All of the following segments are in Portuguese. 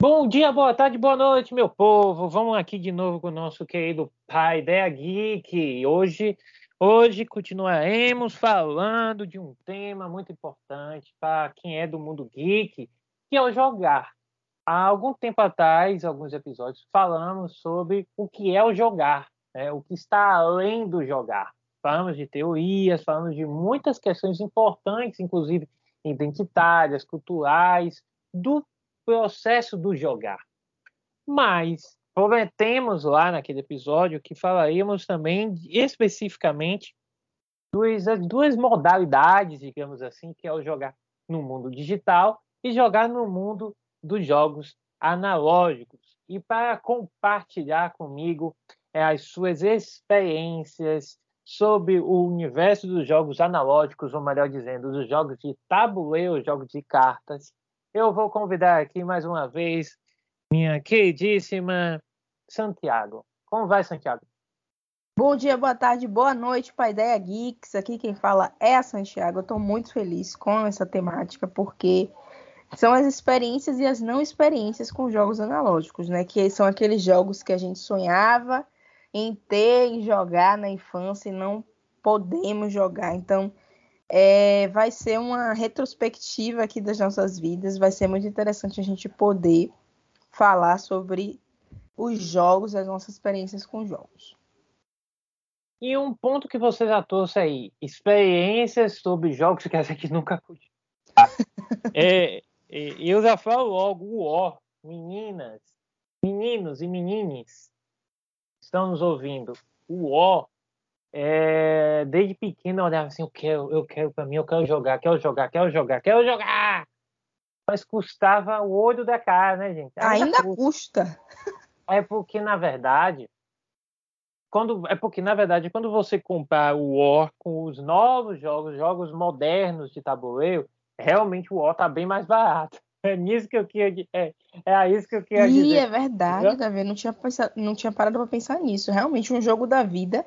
Bom dia, boa tarde, boa noite, meu povo. Vamos aqui de novo com o nosso querido pai Ideia Geek. Hoje, hoje continuaremos falando de um tema muito importante para quem é do mundo geek, que é o jogar. Há algum tempo atrás, alguns episódios, falamos sobre o que é o jogar, né? o que está além do jogar falamos de teorias, falamos de muitas questões importantes, inclusive identitárias, culturais, do processo do jogar. Mas prometemos lá naquele episódio que falaríamos também especificamente duas, duas modalidades, digamos assim, que é o jogar no mundo digital e jogar no mundo dos jogos analógicos. E para compartilhar comigo é, as suas experiências sobre o universo dos jogos analógicos, ou melhor dizendo, dos jogos de tabuleiro, jogos de cartas, eu vou convidar aqui mais uma vez minha queridíssima Santiago. Como vai, Santiago? Bom dia, boa tarde, boa noite para a Ideia Geeks. Aqui quem fala é a Santiago. Eu estou muito feliz com essa temática porque são as experiências e as não experiências com jogos analógicos, né? Que são aqueles jogos que a gente sonhava em ter e jogar na infância e não podemos jogar. Então, é, vai ser uma retrospectiva aqui das nossas vidas. Vai ser muito interessante a gente poder falar sobre os jogos, as nossas experiências com jogos. E um ponto que você já trouxe aí, experiências sobre jogos que essa aqui nunca pude. é, é, eu já falo logo o ó, meninas, meninos e menines, estão nos ouvindo, o ó, é, desde pequeno eu olhava assim, eu quero, eu quero para mim, eu quero jogar, quero jogar, quero jogar, quero jogar. Mas custava o olho da cara, né, gente? Ainda, Ainda custa. custa. É porque, na verdade, quando, é porque, na verdade, quando você comprar o War com os novos jogos, jogos modernos de tabuleiro, realmente o War tá bem mais barato. É nisso que eu queria é, é isso que eu queria e dizer. é verdade, Davi, não tinha, pensado, não tinha parado para pensar nisso. Realmente, um jogo da vida,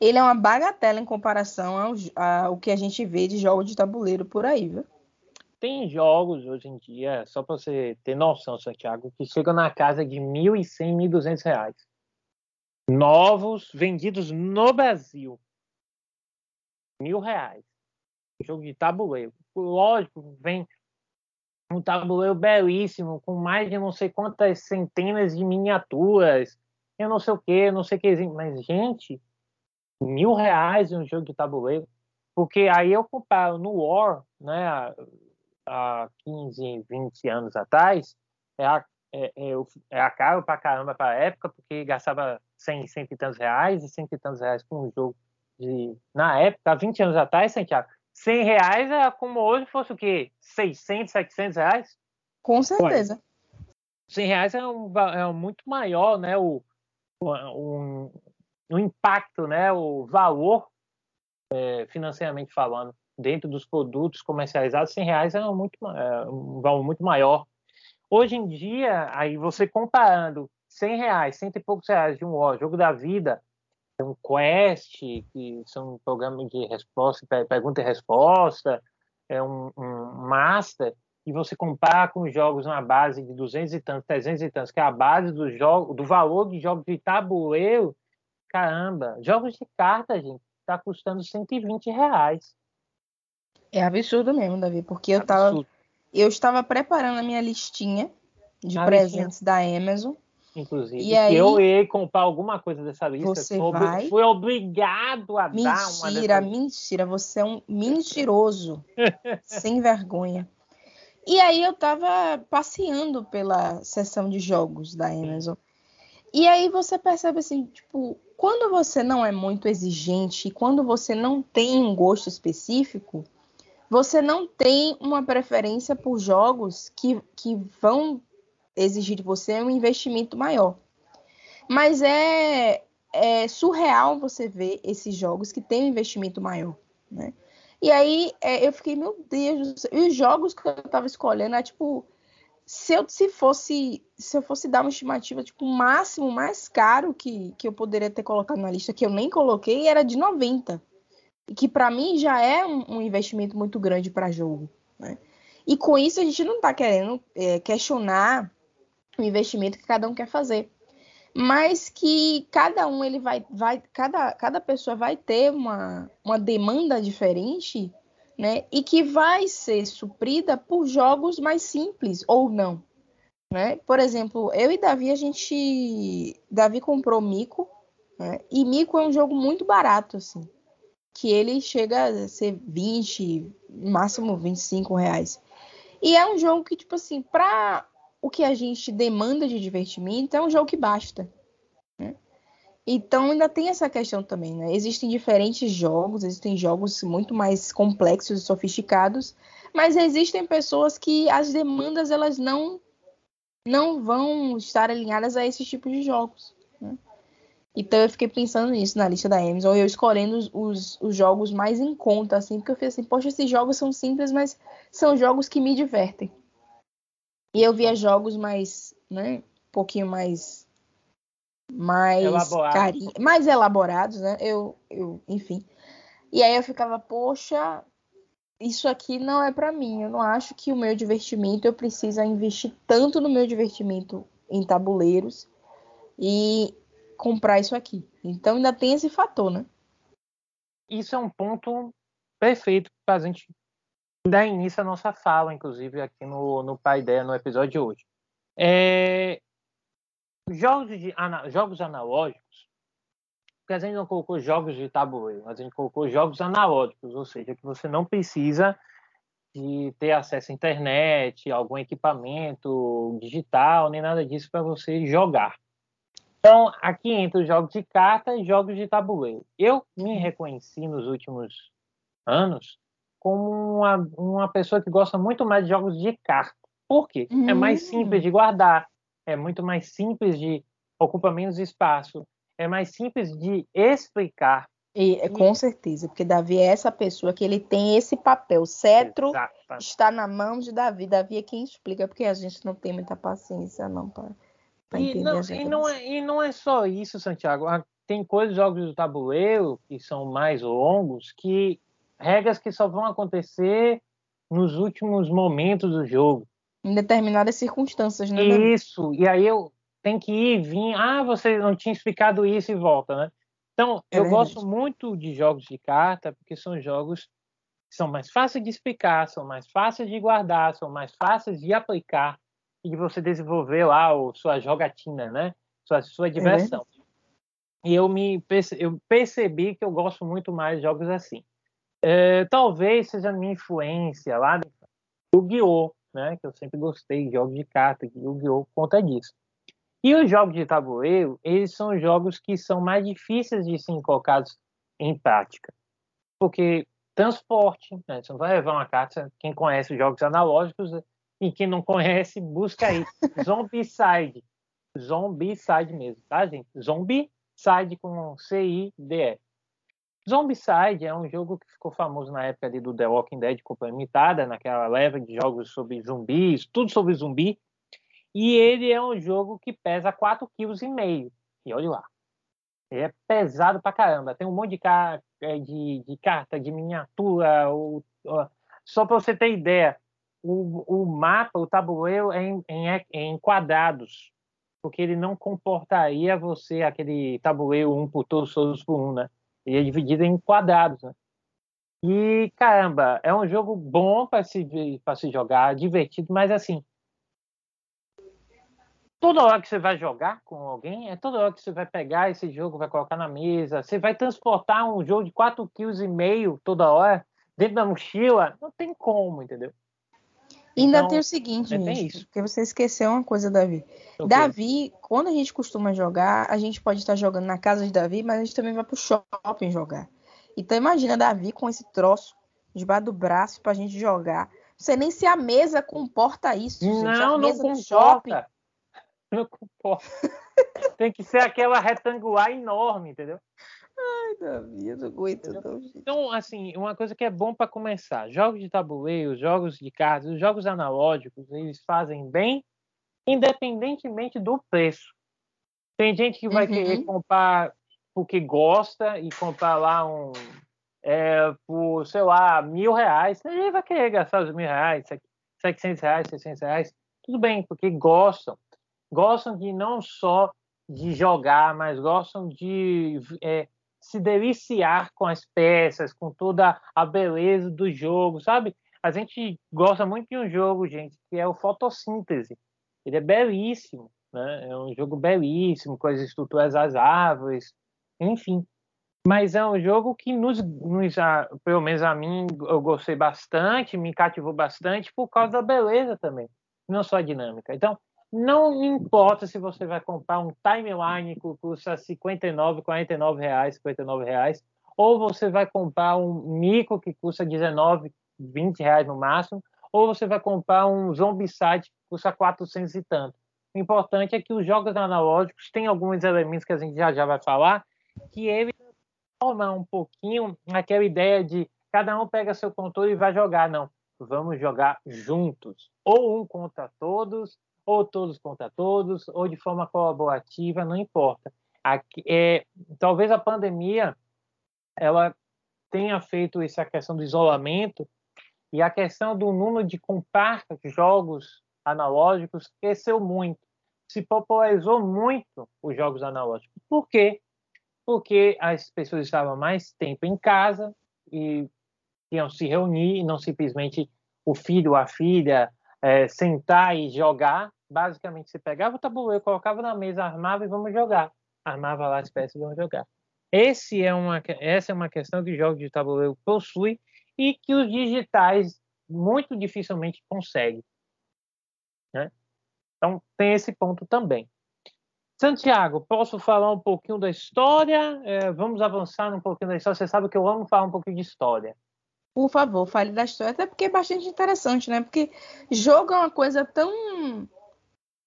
ele é uma bagatela em comparação ao, ao que a gente vê de jogos de tabuleiro por aí, viu? Tem jogos hoje em dia, só para você ter noção, Santiago, que chegam na casa de R$ 1.100, 1.200 reais. Novos, vendidos no Brasil. Mil reais. Jogo de tabuleiro. Lógico, vem um tabuleiro belíssimo, com mais de não sei quantas centenas de miniaturas, eu não sei o que, não sei o que, mas gente, mil reais em um jogo de tabuleiro, porque aí eu comparo no War, né, há 15, 20 anos atrás, é a, é, é, é caro pra caramba pra época, porque gastava 100, 100 e tantos reais, e 100 e tantos reais com um jogo de, na época, há 20 anos atrás, Santiago, 100 reais é como hoje fosse o quê? 600, 700 reais? Com certeza. 100 reais é, um, é um muito maior, né? O, o, o impacto, né? O valor é, financeiramente falando dentro dos produtos comercializados, 100 reais é um, muito, é um valor muito maior. Hoje em dia, aí você comparando 100 reais, cento e poucos reais de um ó, jogo da vida, um Quest, que são programas de resposta, pergunta e resposta, é um, um Master, e você compara com jogos na base de 200 e tantos, 300 e tantos, que é a base do, jogo, do valor de jogos de tabuleiro, caramba, jogos de carta, gente, está custando 120 reais. É absurdo mesmo, Davi, porque eu, tava, eu estava preparando a minha listinha de a presentes listinha. da Amazon inclusive. E aí, eu ia comprar alguma coisa dessa lista. Você vai... Fui obrigado a mentira, dar uma Mentira, mentira. Você é um mentiroso. sem vergonha. E aí eu tava passeando pela seção de jogos da Amazon. E aí você percebe assim, tipo, quando você não é muito exigente e quando você não tem um gosto específico, você não tem uma preferência por jogos que, que vão exigir de você um investimento maior. Mas é, é surreal você ver esses jogos que têm um investimento maior, né? E aí é, eu fiquei, meu Deus, e os jogos que eu tava escolhendo é tipo se eu se fosse se eu fosse dar uma estimativa tipo o máximo mais caro que, que eu poderia ter colocado na lista que eu nem coloquei era de 90 e que para mim já é um, um, investimento muito grande para jogo né? e com isso a gente não está querendo é, questionar o investimento que cada um quer fazer mas que cada um ele vai vai cada, cada pessoa vai ter uma, uma demanda diferente né? E que vai ser suprida por jogos mais simples ou não, né? Por exemplo, eu e Davi a gente, Davi comprou Mico, né? E Mico é um jogo muito barato assim, que ele chega a ser 20, máximo 25 reais. E é um jogo que tipo assim, para o que a gente demanda de divertimento, é um jogo que basta. Então ainda tem essa questão também, né? Existem diferentes jogos, existem jogos muito mais complexos e sofisticados, mas existem pessoas que as demandas elas não não vão estar alinhadas a esses tipos de jogos. Né? Então eu fiquei pensando nisso na lista da Amazon, eu escolhendo os, os, os, jogos mais em conta, assim, porque eu fiz assim, poxa, esses jogos são simples, mas são jogos que me divertem. E eu via jogos mais, né, um pouquinho mais mais Elaborado. mais elaborados, né? Eu, eu, enfim. E aí eu ficava, poxa, isso aqui não é para mim. Eu não acho que o meu divertimento eu preciso investir tanto no meu divertimento em tabuleiros e comprar isso aqui. Então ainda tem esse fator, né? Isso é um ponto perfeito para a gente dar início à nossa fala, inclusive aqui no, no Pai Ideia, no episódio de hoje. É, jogos, de, ana, jogos analógicos, porque a gente não colocou jogos de tabuleiro, a gente colocou jogos analógicos, ou seja, que você não precisa de ter acesso à internet, algum equipamento digital, nem nada disso para você jogar. Então, aqui entra os jogos de carta e jogos de tabuleiro. Eu me reconheci nos últimos anos como uma, uma pessoa que gosta muito mais de jogos de carta. Por quê? Uhum. É mais simples de guardar, é muito mais simples de ocupa menos espaço, é mais simples de explicar. E, e... Com certeza, porque Davi é essa pessoa que ele tem esse papel. O cetro Exato. está na mão de Davi. Davi é quem explica, porque a gente não tem muita paciência não para entender não, e não, é, e não é só isso, Santiago. Tem coisas, jogos do tabuleiro, que são mais longos, que regras que só vão acontecer nos últimos momentos do jogo em determinadas circunstâncias, né? Isso, e aí eu tenho que ir e vir, ah, você não tinha explicado isso e volta, né? Então, é eu verdade. gosto muito de jogos de carta, porque são jogos que são mais fáceis de explicar, são mais fáceis de guardar, são mais fáceis de aplicar e de você desenvolver lá o, sua jogatina, né? Sua, sua é diversão. É e eu me eu percebi que eu gosto muito mais de jogos assim. É, talvez seja a minha influência lá do Guiô, né? Que eu sempre gostei jogos de carta, Yu-Gi-Oh! conta disso. E os jogos de tabuleiro, eles são jogos que são mais difíceis de serem colocados em prática. Porque transporte, né? Você não vai levar uma carta, quem conhece os jogos analógicos e quem não conhece, busca aí. Zombicide. Zombicide mesmo, tá, gente? Zombicide com C-I-D-E. Zombicide é um jogo que ficou famoso na época ali do The Walking Dead Companhia Limitada, naquela leva de jogos sobre zumbis, tudo sobre zumbi. E ele é um jogo que pesa 4,5 kg. E olha lá. Ele é pesado pra caramba. Tem um monte de, car é, de, de carta, de miniatura. Só para você ter ideia, o, o, mapa, o tabuleiro é em, em, é em, quadrados, porque ele não comportaria você aquele tabuleiro um por todos, todos por um, né? Ele é dividido em quadrados, né? E, caramba, é um jogo bom para se, se jogar, divertido, mas assim. Toda hora que você vai jogar com alguém, é toda hora que você vai pegar esse jogo, vai colocar na mesa, você vai transportar um jogo de 4,5 kg toda hora dentro da mochila, não tem como, entendeu? E ainda então, tem o seguinte, é gente, porque você esqueceu uma coisa, Davi. Okay. Davi, quando a gente costuma jogar, a gente pode estar jogando na casa de Davi, mas a gente também vai pro shopping jogar. Então imagina Davi com esse troço debaixo do braço pra gente jogar. Não sei nem se a mesa comporta isso. Não, gente. A mesa não comporta. Não comporta. tem que ser aquela retangular enorme, entendeu? Ai, Davi, não aguento não, Então, assim, uma coisa que é bom para começar. Jogos de tabuleiro, jogos de cartas, os jogos analógicos, eles fazem bem independentemente do preço. Tem gente que vai uhum. querer comprar porque gosta e comprar lá um é, por, sei lá, mil reais. Ele vai querer gastar os mil reais, setecentos reais, seiscentos reais. Tudo bem, porque gostam. Gostam de não só de jogar, mas gostam de é, se deliciar com as peças, com toda a beleza do jogo, sabe? A gente gosta muito de um jogo, gente, que é o Fotossíntese. Ele é belíssimo, né? É um jogo belíssimo, com as estruturas das árvores, enfim. Mas é um jogo que nos, nos pelo menos a mim, eu gostei bastante, me cativou bastante por causa da beleza também, não só a dinâmica. Então, não importa se você vai comprar um timeline que custa 59, 49 reais, 59 reais, ou você vai comprar um mico que custa 19, 20 reais no máximo, ou você vai comprar um Zombicide que custa 400 e tanto. O importante é que os jogos analógicos têm alguns elementos que a gente já já vai falar, que ele forma um pouquinho aquela ideia de cada um pega seu controle e vai jogar. Não, vamos jogar juntos, ou um contra todos, ou todos contra todos, ou de forma colaborativa, não importa. Aqui, é, talvez a pandemia ela tenha feito essa questão do isolamento e a questão do número de comprar jogos analógicos cresceu muito, se popularizou muito os jogos analógicos. Por quê? Porque as pessoas estavam mais tempo em casa e iam se reunir, não simplesmente o filho a filha é, sentar e jogar, basicamente você pegava o tabuleiro, colocava na mesa, armava e vamos jogar. Armava lá as peças e vamos jogar. Esse é uma, essa é uma questão que o jogo de tabuleiro possui e que os digitais muito dificilmente conseguem. Né? Então, tem esse ponto também. Santiago, posso falar um pouquinho da história? É, vamos avançar um pouquinho da história. Você sabe que eu amo falar um pouquinho de história. Por favor, fale da história, até porque é bastante interessante, né? Porque jogo é uma coisa tão,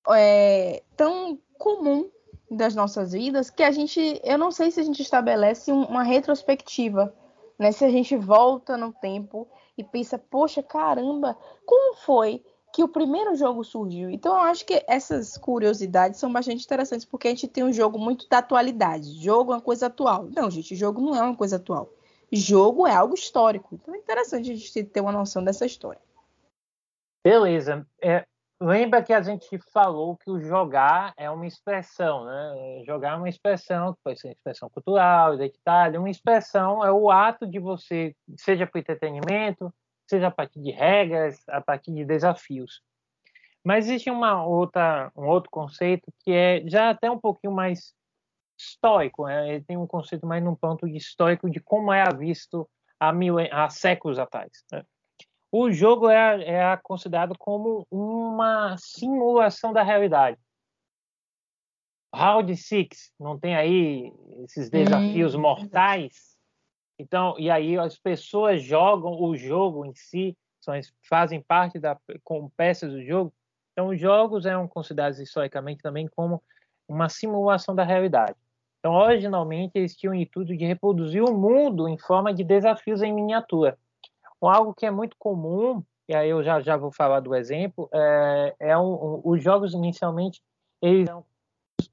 é, tão comum das nossas vidas que a gente, eu não sei se a gente estabelece uma retrospectiva, né? Se a gente volta no tempo e pensa, poxa, caramba, como foi que o primeiro jogo surgiu? Então eu acho que essas curiosidades são bastante interessantes porque a gente tem um jogo muito da atualidade. Jogo é uma coisa atual. Não, gente, jogo não é uma coisa atual jogo é algo histórico. Então é interessante a gente ter uma noção dessa história. Beleza. É, lembra que a gente falou que o jogar é uma expressão, né? Jogar é uma expressão, que pode ser expressão cultural, identitária. Uma expressão é o ato de você, seja para entretenimento, seja a partir de regras, a partir de desafios. Mas existe uma outra, um outro conceito que é já até um pouquinho mais histórico, né? ele tem um conceito mais num ponto de histórico de como era visto há, mil, há séculos atrás. Né? O jogo é, é considerado como uma simulação da realidade. Round Six não tem aí esses desafios hum. mortais. Então, e aí as pessoas jogam o jogo em si, são, fazem parte da com peças do jogo. Então, os jogos eram considerados historicamente também como uma simulação da realidade. Então, originalmente, eles tinham o intuito de reproduzir o mundo em forma de desafios em miniatura. Algo que é muito comum, e aí eu já, já vou falar do exemplo, é, é um, um, os jogos inicialmente eles são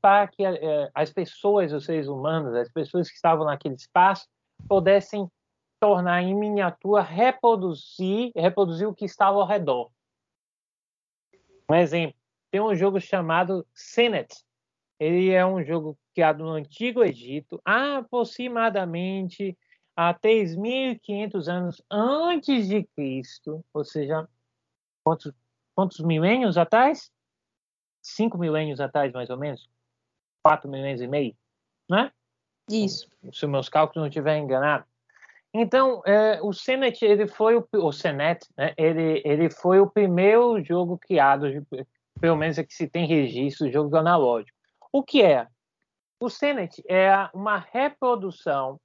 para que é, as pessoas, os seres humanos, as pessoas que estavam naquele espaço, pudessem tornar em miniatura, reproduzir, reproduzir o que estava ao redor. Um exemplo, tem um jogo chamado Senet. Ele é um jogo criado no Antigo Egito, aproximadamente há 3.500 anos antes de Cristo, ou seja, quantos, quantos milênios atrás? Cinco milênios atrás, mais ou menos? Quatro milênios e meio, né? Isso. Se meus cálculos não estiverem enganados. Então, é, o Senet, ele foi o, o Senet, né? Ele, ele foi o primeiro jogo criado, pelo menos é que se tem registro, jogo analógico. O que é? O Senet é uma reprodução,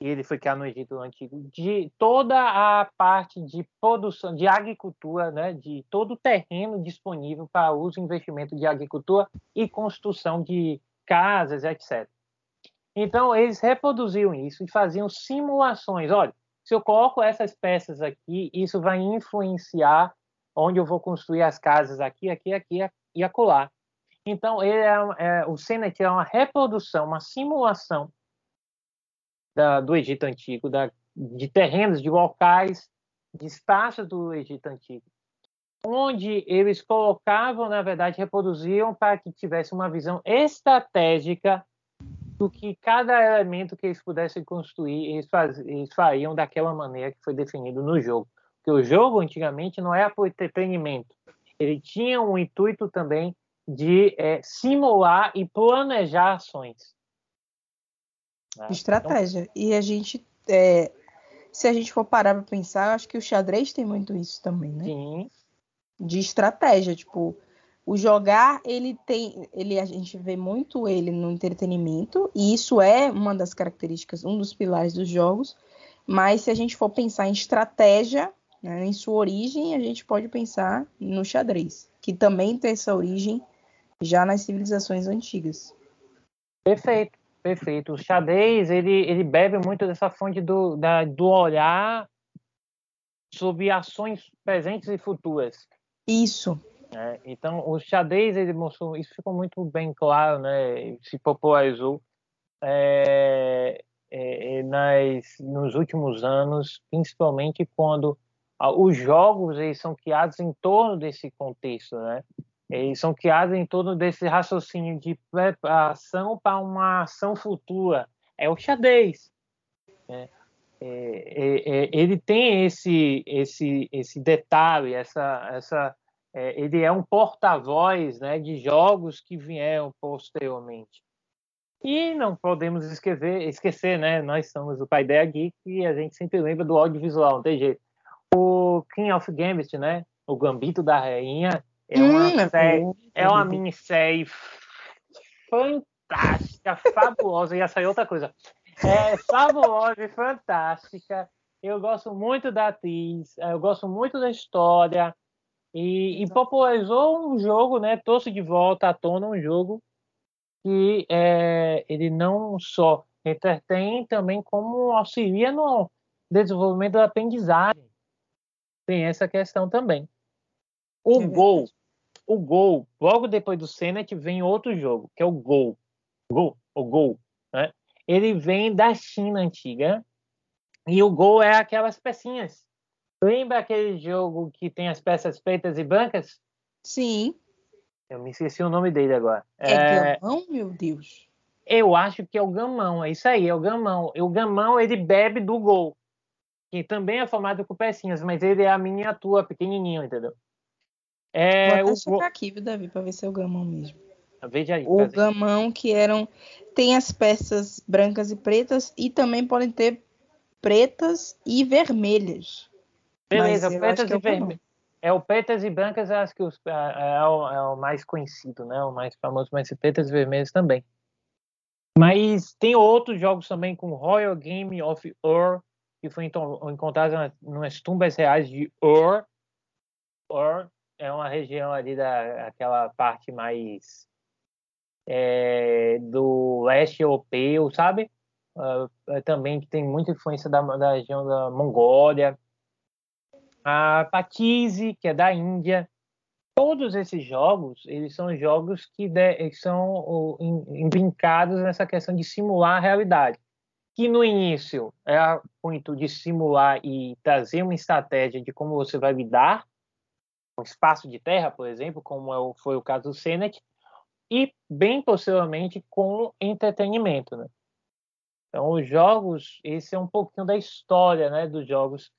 ele foi criado no Egito Antigo, de toda a parte de produção, de agricultura, né, de todo o terreno disponível para uso e investimento de agricultura e construção de casas, etc. Então, eles reproduziam isso e faziam simulações. Olha, se eu coloco essas peças aqui, isso vai influenciar onde eu vou construir as casas aqui, aqui, aqui e acolá. Então, ele é, é, o Senet é uma reprodução, uma simulação da, do Egito Antigo, da, de terrenos, de locais, de espaços do Egito Antigo, onde eles colocavam, na verdade, reproduziam para que tivesse uma visão estratégica do que cada elemento que eles pudessem construir, eles, faz, eles fariam daquela maneira que foi definido no jogo. Porque o jogo, antigamente, não era por entretenimento. Ele tinha um intuito também de é, simular e planejar ações. Né? Estratégia. Então, e a gente, é, se a gente for parar para pensar, acho que o xadrez tem muito isso também, né? Sim. De estratégia, tipo, o jogar, ele tem, ele a gente vê muito ele no entretenimento, e isso é uma das características, um dos pilares dos jogos. Mas se a gente for pensar em estratégia, né, em sua origem, a gente pode pensar no xadrez, que também tem essa origem já nas civilizações antigas. Perfeito, perfeito. O xadrez, ele, ele bebe muito dessa fonte do, da, do olhar sobre ações presentes e futuras. Isso, é, então, o xadrez, ele mostrou, isso ficou muito bem claro, né? Se popularizou é, é, é, nas, nos últimos anos, principalmente quando os jogos eles são criados em torno desse contexto, né? Eles são criados em torno desse raciocínio de preparação para uma ação futura. É o xadrez. Né? É, é, é, ele tem esse, esse, esse detalhe, essa, essa é, ele é um porta-voz né, de jogos que vieram posteriormente. E não podemos esquecer, esquecer, né? Nós somos o pai da Geek e a gente sempre lembra do audiovisual, não tem jeito. O King of Gambit, né? O Gambito da Rainha é uma hum, série, é uma minissérie fantástica, fabulosa. E essa é outra coisa. É fabulosa e fantástica. Eu gosto muito da atriz, eu gosto muito da história. E, e popularizou um jogo, né? Trouxe de volta à tona um jogo que é, ele não só entretém, também como auxilia no desenvolvimento da aprendizagem. Tem essa questão também. O é Gol, o Gol, logo depois do Senet vem outro jogo, que é o Gol. Gol, o Gol, né? Ele vem da China antiga. E o Gol é aquelas pecinhas Lembra aquele jogo que tem as peças pretas e brancas? Sim. Eu me esqueci o nome dele agora. É, é... gamão, meu Deus? Eu acho que é o gamão, é isso aí, é o gamão. O gamão, ele bebe do gol, que também é formado com pecinhas, mas ele é a miniatura, pequenininho, entendeu? É, Vou até o checar aqui, viu, Davi, para ver se é o gamão mesmo. Veja aí. O gamão que eram... Tem as peças brancas e pretas e também podem ter pretas e vermelhas. Beleza, pretas e vermelhas. É o pretas e brancas, acho que os, é, é, o, é, o, mais conhecido, né? O mais famoso, mas pretas e vermelhas também. Mas tem outros jogos também com Royal Game of Ur, que foi então, encontrado nas tumbas reais de Ur. Ur é uma região ali daquela parte mais é, do leste europeu, sabe? Uh, também que tem muita influência da, da região da Mongólia a Patise, que é da Índia. Todos esses jogos, eles são jogos que de, são brincados nessa questão de simular a realidade. Que no início é o intuito de simular e trazer uma estratégia de como você vai lidar com espaço de terra, por exemplo, como é foi o caso do Senet, e bem posteriormente com entretenimento, né? Então, os jogos, esse é um pouquinho da história, né, dos jogos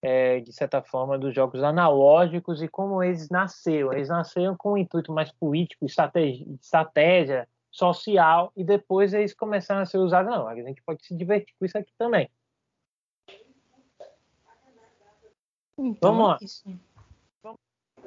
é, de certa forma, dos jogos analógicos e como eles nasceram. Eles nasceram com um intuito mais político, estratégia, estratégia social, e depois eles começaram a ser usados. Não, a gente pode se divertir com isso aqui também. Então, Vamos lá.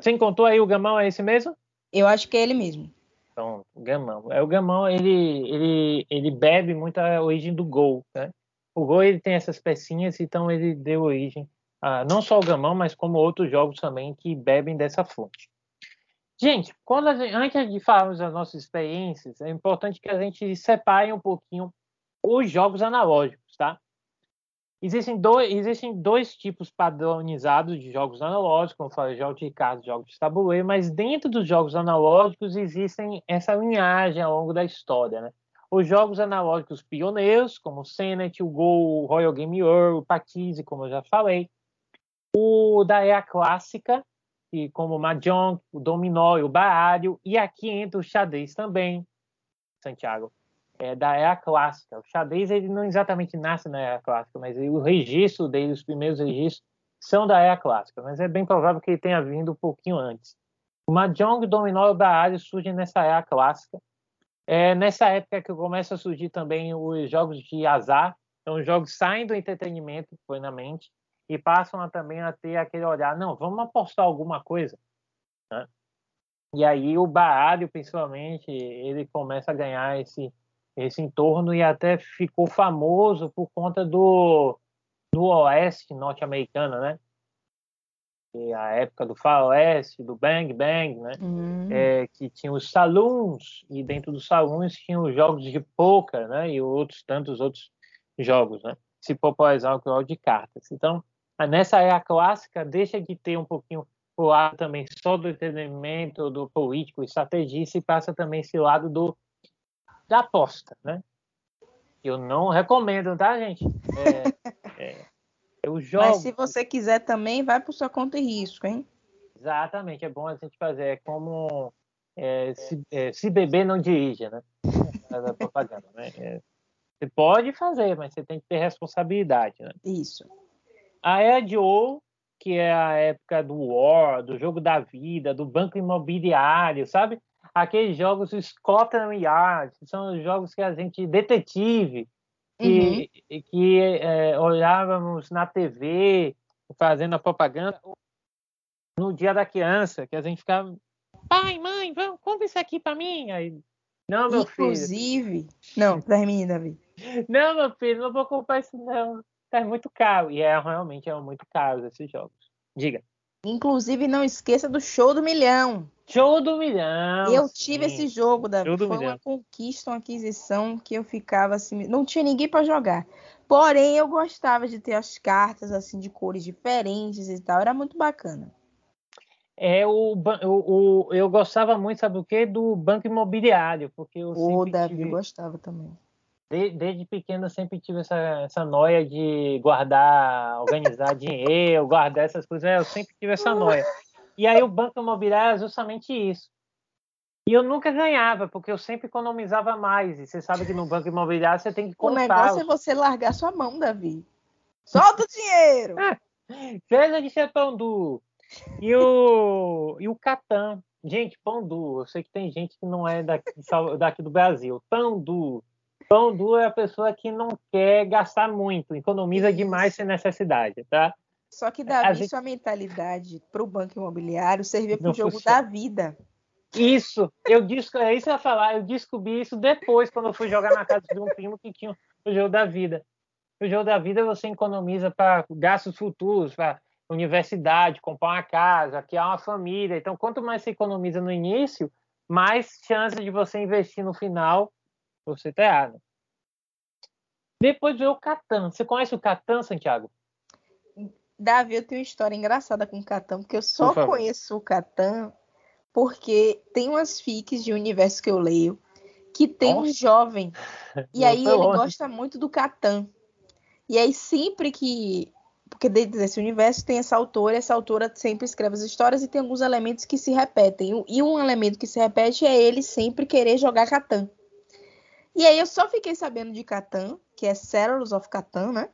Você encontrou aí o gamão, é esse mesmo? Eu acho que é ele mesmo. Então, o gamão. É, o gamão, ele, ele, ele bebe muito a origem do gol, né? O gol, ele tem essas pecinhas, então ele deu origem ah, não só o Gamão, mas como outros jogos também que bebem dessa fonte. Gente, quando gente, antes de falarmos das nossas experiências, é importante que a gente separe um pouquinho os jogos analógicos? Existem dois, existem dois tipos padronizados de jogos analógicos, como eu falei, jogos de cartas, jogos de tabuleiro, mas dentro dos jogos analógicos existem essa linhagem ao longo da história, né? Os jogos analógicos pioneiros, como o Senet, o Go, o Royal Game World, o Patise, como eu já falei. O da era clássica, e como o Mahjong, o Dominó e o Baralho. E aqui entra o xadrez também, Santiago é, da era clássica. O xadrez ele não exatamente nasce na era clássica, mas o registro dele, os primeiros registros, são da era clássica, mas é bem provável que ele tenha vindo um pouquinho antes. O Mahjong, o Dominó e o Baralho surgem nessa era clássica. É nessa época que começa a surgir também os jogos de azar. Então, os jogos saem do entretenimento plenamente e passam a, também a ter aquele olhar, não, vamos apostar alguma coisa. Né? E aí o baralho, principalmente, ele começa a ganhar esse, esse entorno e até ficou famoso por conta do, do oeste norte-americano, né? E a época do faroeste, do bang bang, né? Uhum. É, que tinha os saloons e dentro dos saloons tinha os jogos de poker, né? E outros tantos outros jogos, né? Se popularizar o jogo de cartas. Então, nessa era clássica deixa de ter um pouquinho o lado também só do entretenimento, do político, estrategista e passa também esse lado do da aposta, né? Eu não recomendo, tá, gente? É, é, eu jogo. Mas se você quiser também, vai por sua conta e risco, hein? Exatamente, é bom a gente fazer. É como é, se, é, se, beber não dirige, né? Da propaganda, né? É, você pode fazer, mas você tem que ter responsabilidade, né? Isso. A era de ouro, que é a época do War, do jogo da vida, do banco imobiliário, sabe? Aqueles jogos Scotland Yard, são os jogos que a gente detetive, que, uhum. que é, olhávamos na TV, fazendo a propaganda no dia da criança, que a gente ficava, pai, mãe, vamos, compra isso aqui para mim. Aí, não, meu Inclusive, filho. não, termina, Davi. Não, meu filho, não vou comprar isso não. É muito caro. E é realmente é muito caro esses jogos. Diga. Inclusive, não esqueça do show do milhão. Show do milhão. Eu tive esse jogo, Davi. Foi milhão. uma conquista, uma aquisição que eu ficava assim. Não tinha ninguém para jogar. Porém, eu gostava de ter as cartas assim de cores diferentes e tal. Era muito bacana. É o, o, o eu gostava muito, sabe o quê? Do banco imobiliário, porque eu o Davi tive... gostava também desde, desde pequeno eu sempre tive essa, essa noia de guardar, organizar dinheiro, guardar essas coisas. É, eu sempre tive essa noia. E aí o banco imobiliário é justamente isso. E eu nunca ganhava, porque eu sempre economizava mais. E você sabe que no banco imobiliário você tem que contar. O negócio é você largar sua mão, Davi. Solta o dinheiro! Seja de ser pão duro. E o, e o Catan. Gente, pão duro. Eu sei que tem gente que não é daqui, daqui do Brasil. Pão duro. Pão duro é a pessoa que não quer gastar muito, economiza demais sem necessidade, tá? Só que, Davi, gente... sua mentalidade para o banco imobiliário servia para o jogo funciona. da vida. Isso, eu disse, é isso que eu ia falar, eu descobri isso depois, quando eu fui jogar na casa de um primo que tinha o jogo da vida. O jogo da vida você economiza para gastos futuros, para universidade, comprar uma casa, criar uma família. Então, quanto mais você economiza no início, mais chance de você investir no final você tá errado. Depois veio o Catan. Você conhece o Catan, Santiago? Davi, eu tenho uma história engraçada com o Catan, porque eu só conheço o Catan porque tem umas fics de universo que eu leio que tem Nossa. um jovem e aí ele longe. gosta muito do Catan. E aí sempre que porque dentro desse universo tem essa autora, essa autora sempre escreve as histórias e tem alguns elementos que se repetem. E um elemento que se repete é ele sempre querer jogar Catan. E aí eu só fiquei sabendo de Catan, que é Settlers of Catan, né?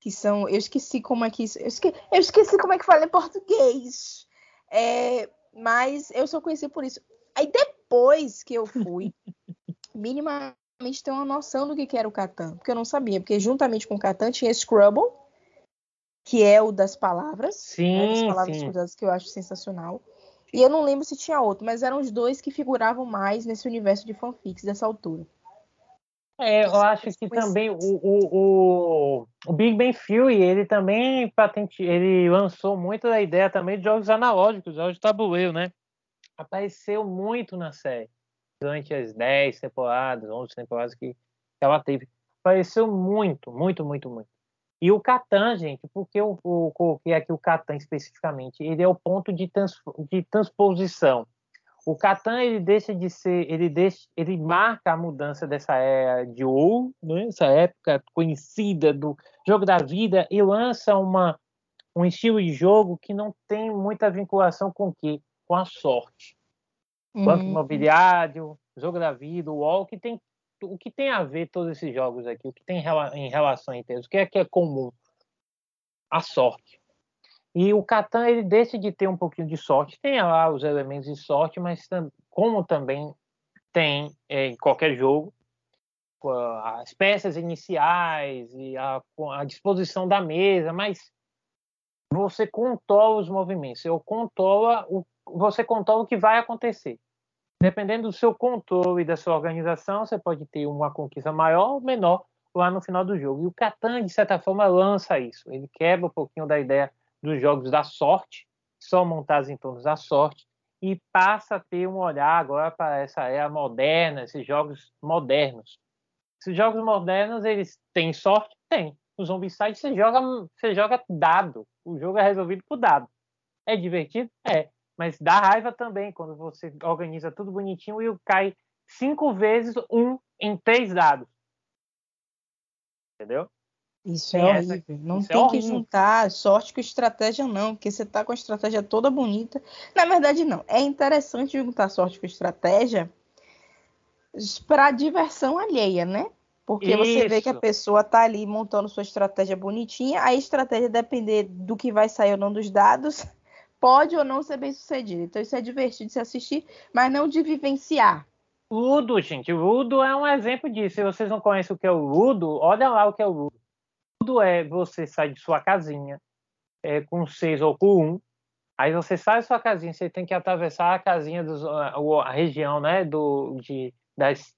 Que são. Eu esqueci como é que. Eu esqueci, eu esqueci como é que fala em português. É, mas eu só conheci por isso. Aí depois que eu fui, minimamente ter uma noção do que, que era o Catan. Porque eu não sabia. Porque juntamente com o Catan tinha Scrubble, que é o das palavras. Sim. Né, das palavras sim. cruzadas que eu acho sensacional. E eu não lembro se tinha outro, mas eram os dois que figuravam mais nesse universo de fanfics dessa altura. É, eu acho que também o, o, o, Big Bang Theory, ele também patente, ele lançou muito da ideia também de jogos analógicos, jogos de tabuleiro, né? Apareceu muito na série durante as 10 temporadas, 11 temporadas que ela teve. Pareceu muito, muito, muito, muito. E o Catan, gente, porque eu coloquei aqui o Catan especificamente, ele é o ponto de, trans, de transposição. O Catan ele deixa de ser, ele deixa, ele marca a mudança dessa era de ouro, né? essa época conhecida do jogo da vida, e lança uma um estilo de jogo que não tem muita vinculação com o quê? Com a sorte. Uhum. Banco imobiliário, jogo da vida, o UOL, que tem o que tem a ver todos esses jogos aqui, o que tem em relação a o que é que é comum? A sorte. E o Catan ele deixa de ter um pouquinho de sorte, tem lá os elementos de sorte, mas como também tem é, em qualquer jogo, as peças iniciais e a, a disposição da mesa, mas você controla os movimentos, controla o, você controla o que vai acontecer. Dependendo do seu controle e da sua organização, você pode ter uma conquista maior ou menor lá no final do jogo. E o Catan, de certa forma, lança isso. Ele quebra um pouquinho da ideia dos jogos da sorte, são montados em torno da sorte, e passa a ter um olhar agora para essa era moderna, esses jogos modernos. Esses jogos modernos, eles têm sorte? Tem no Zombicide você joga, você joga dado. O jogo é resolvido por dado. É divertido? É. Mas dá raiva também quando você organiza tudo bonitinho e cai cinco vezes um em três dados. Entendeu? Isso é horrível. Essa... Não Isso é tem é que juntar sorte com estratégia, não, porque você tá com a estratégia toda bonita. Na verdade, não. É interessante juntar sorte com estratégia para diversão alheia, né? Porque Isso. você vê que a pessoa tá ali montando sua estratégia bonitinha, a estratégia depender do que vai sair ou não dos dados, pode ou não ser bem sucedida. Então isso é divertido de se assistir, mas não de vivenciar. Ludo, gente, Ludo é um exemplo disso. Se vocês não conhecem o que é o Ludo, olha lá o que é o Ludo. Ludo é você sair de sua casinha é, com seis ou com um, aí você sai da sua casinha, você tem que atravessar a casinha, dos, a, região né, do, de, das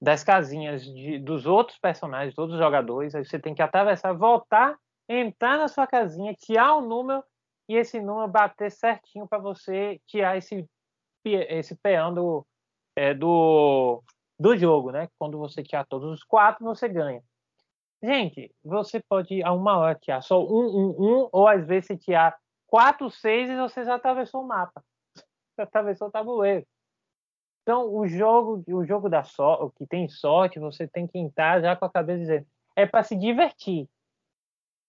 das casinhas de, dos outros personagens, todos os jogadores. Aí você tem que atravessar, voltar, entrar na sua casinha, tirar um número e esse número bater certinho para você tirar esse, esse peão do, é, do, do jogo, né? Quando você tirar todos os quatro, você ganha. Gente, você pode a uma hora tirar só um, um, um, ou às vezes se tirar quatro, seis e você já atravessou o mapa. Você atravessou o tabuleiro. Então, o jogo, o jogo da sorte, o que tem sorte, você tem que entrar já com a cabeça dizendo, é para se divertir.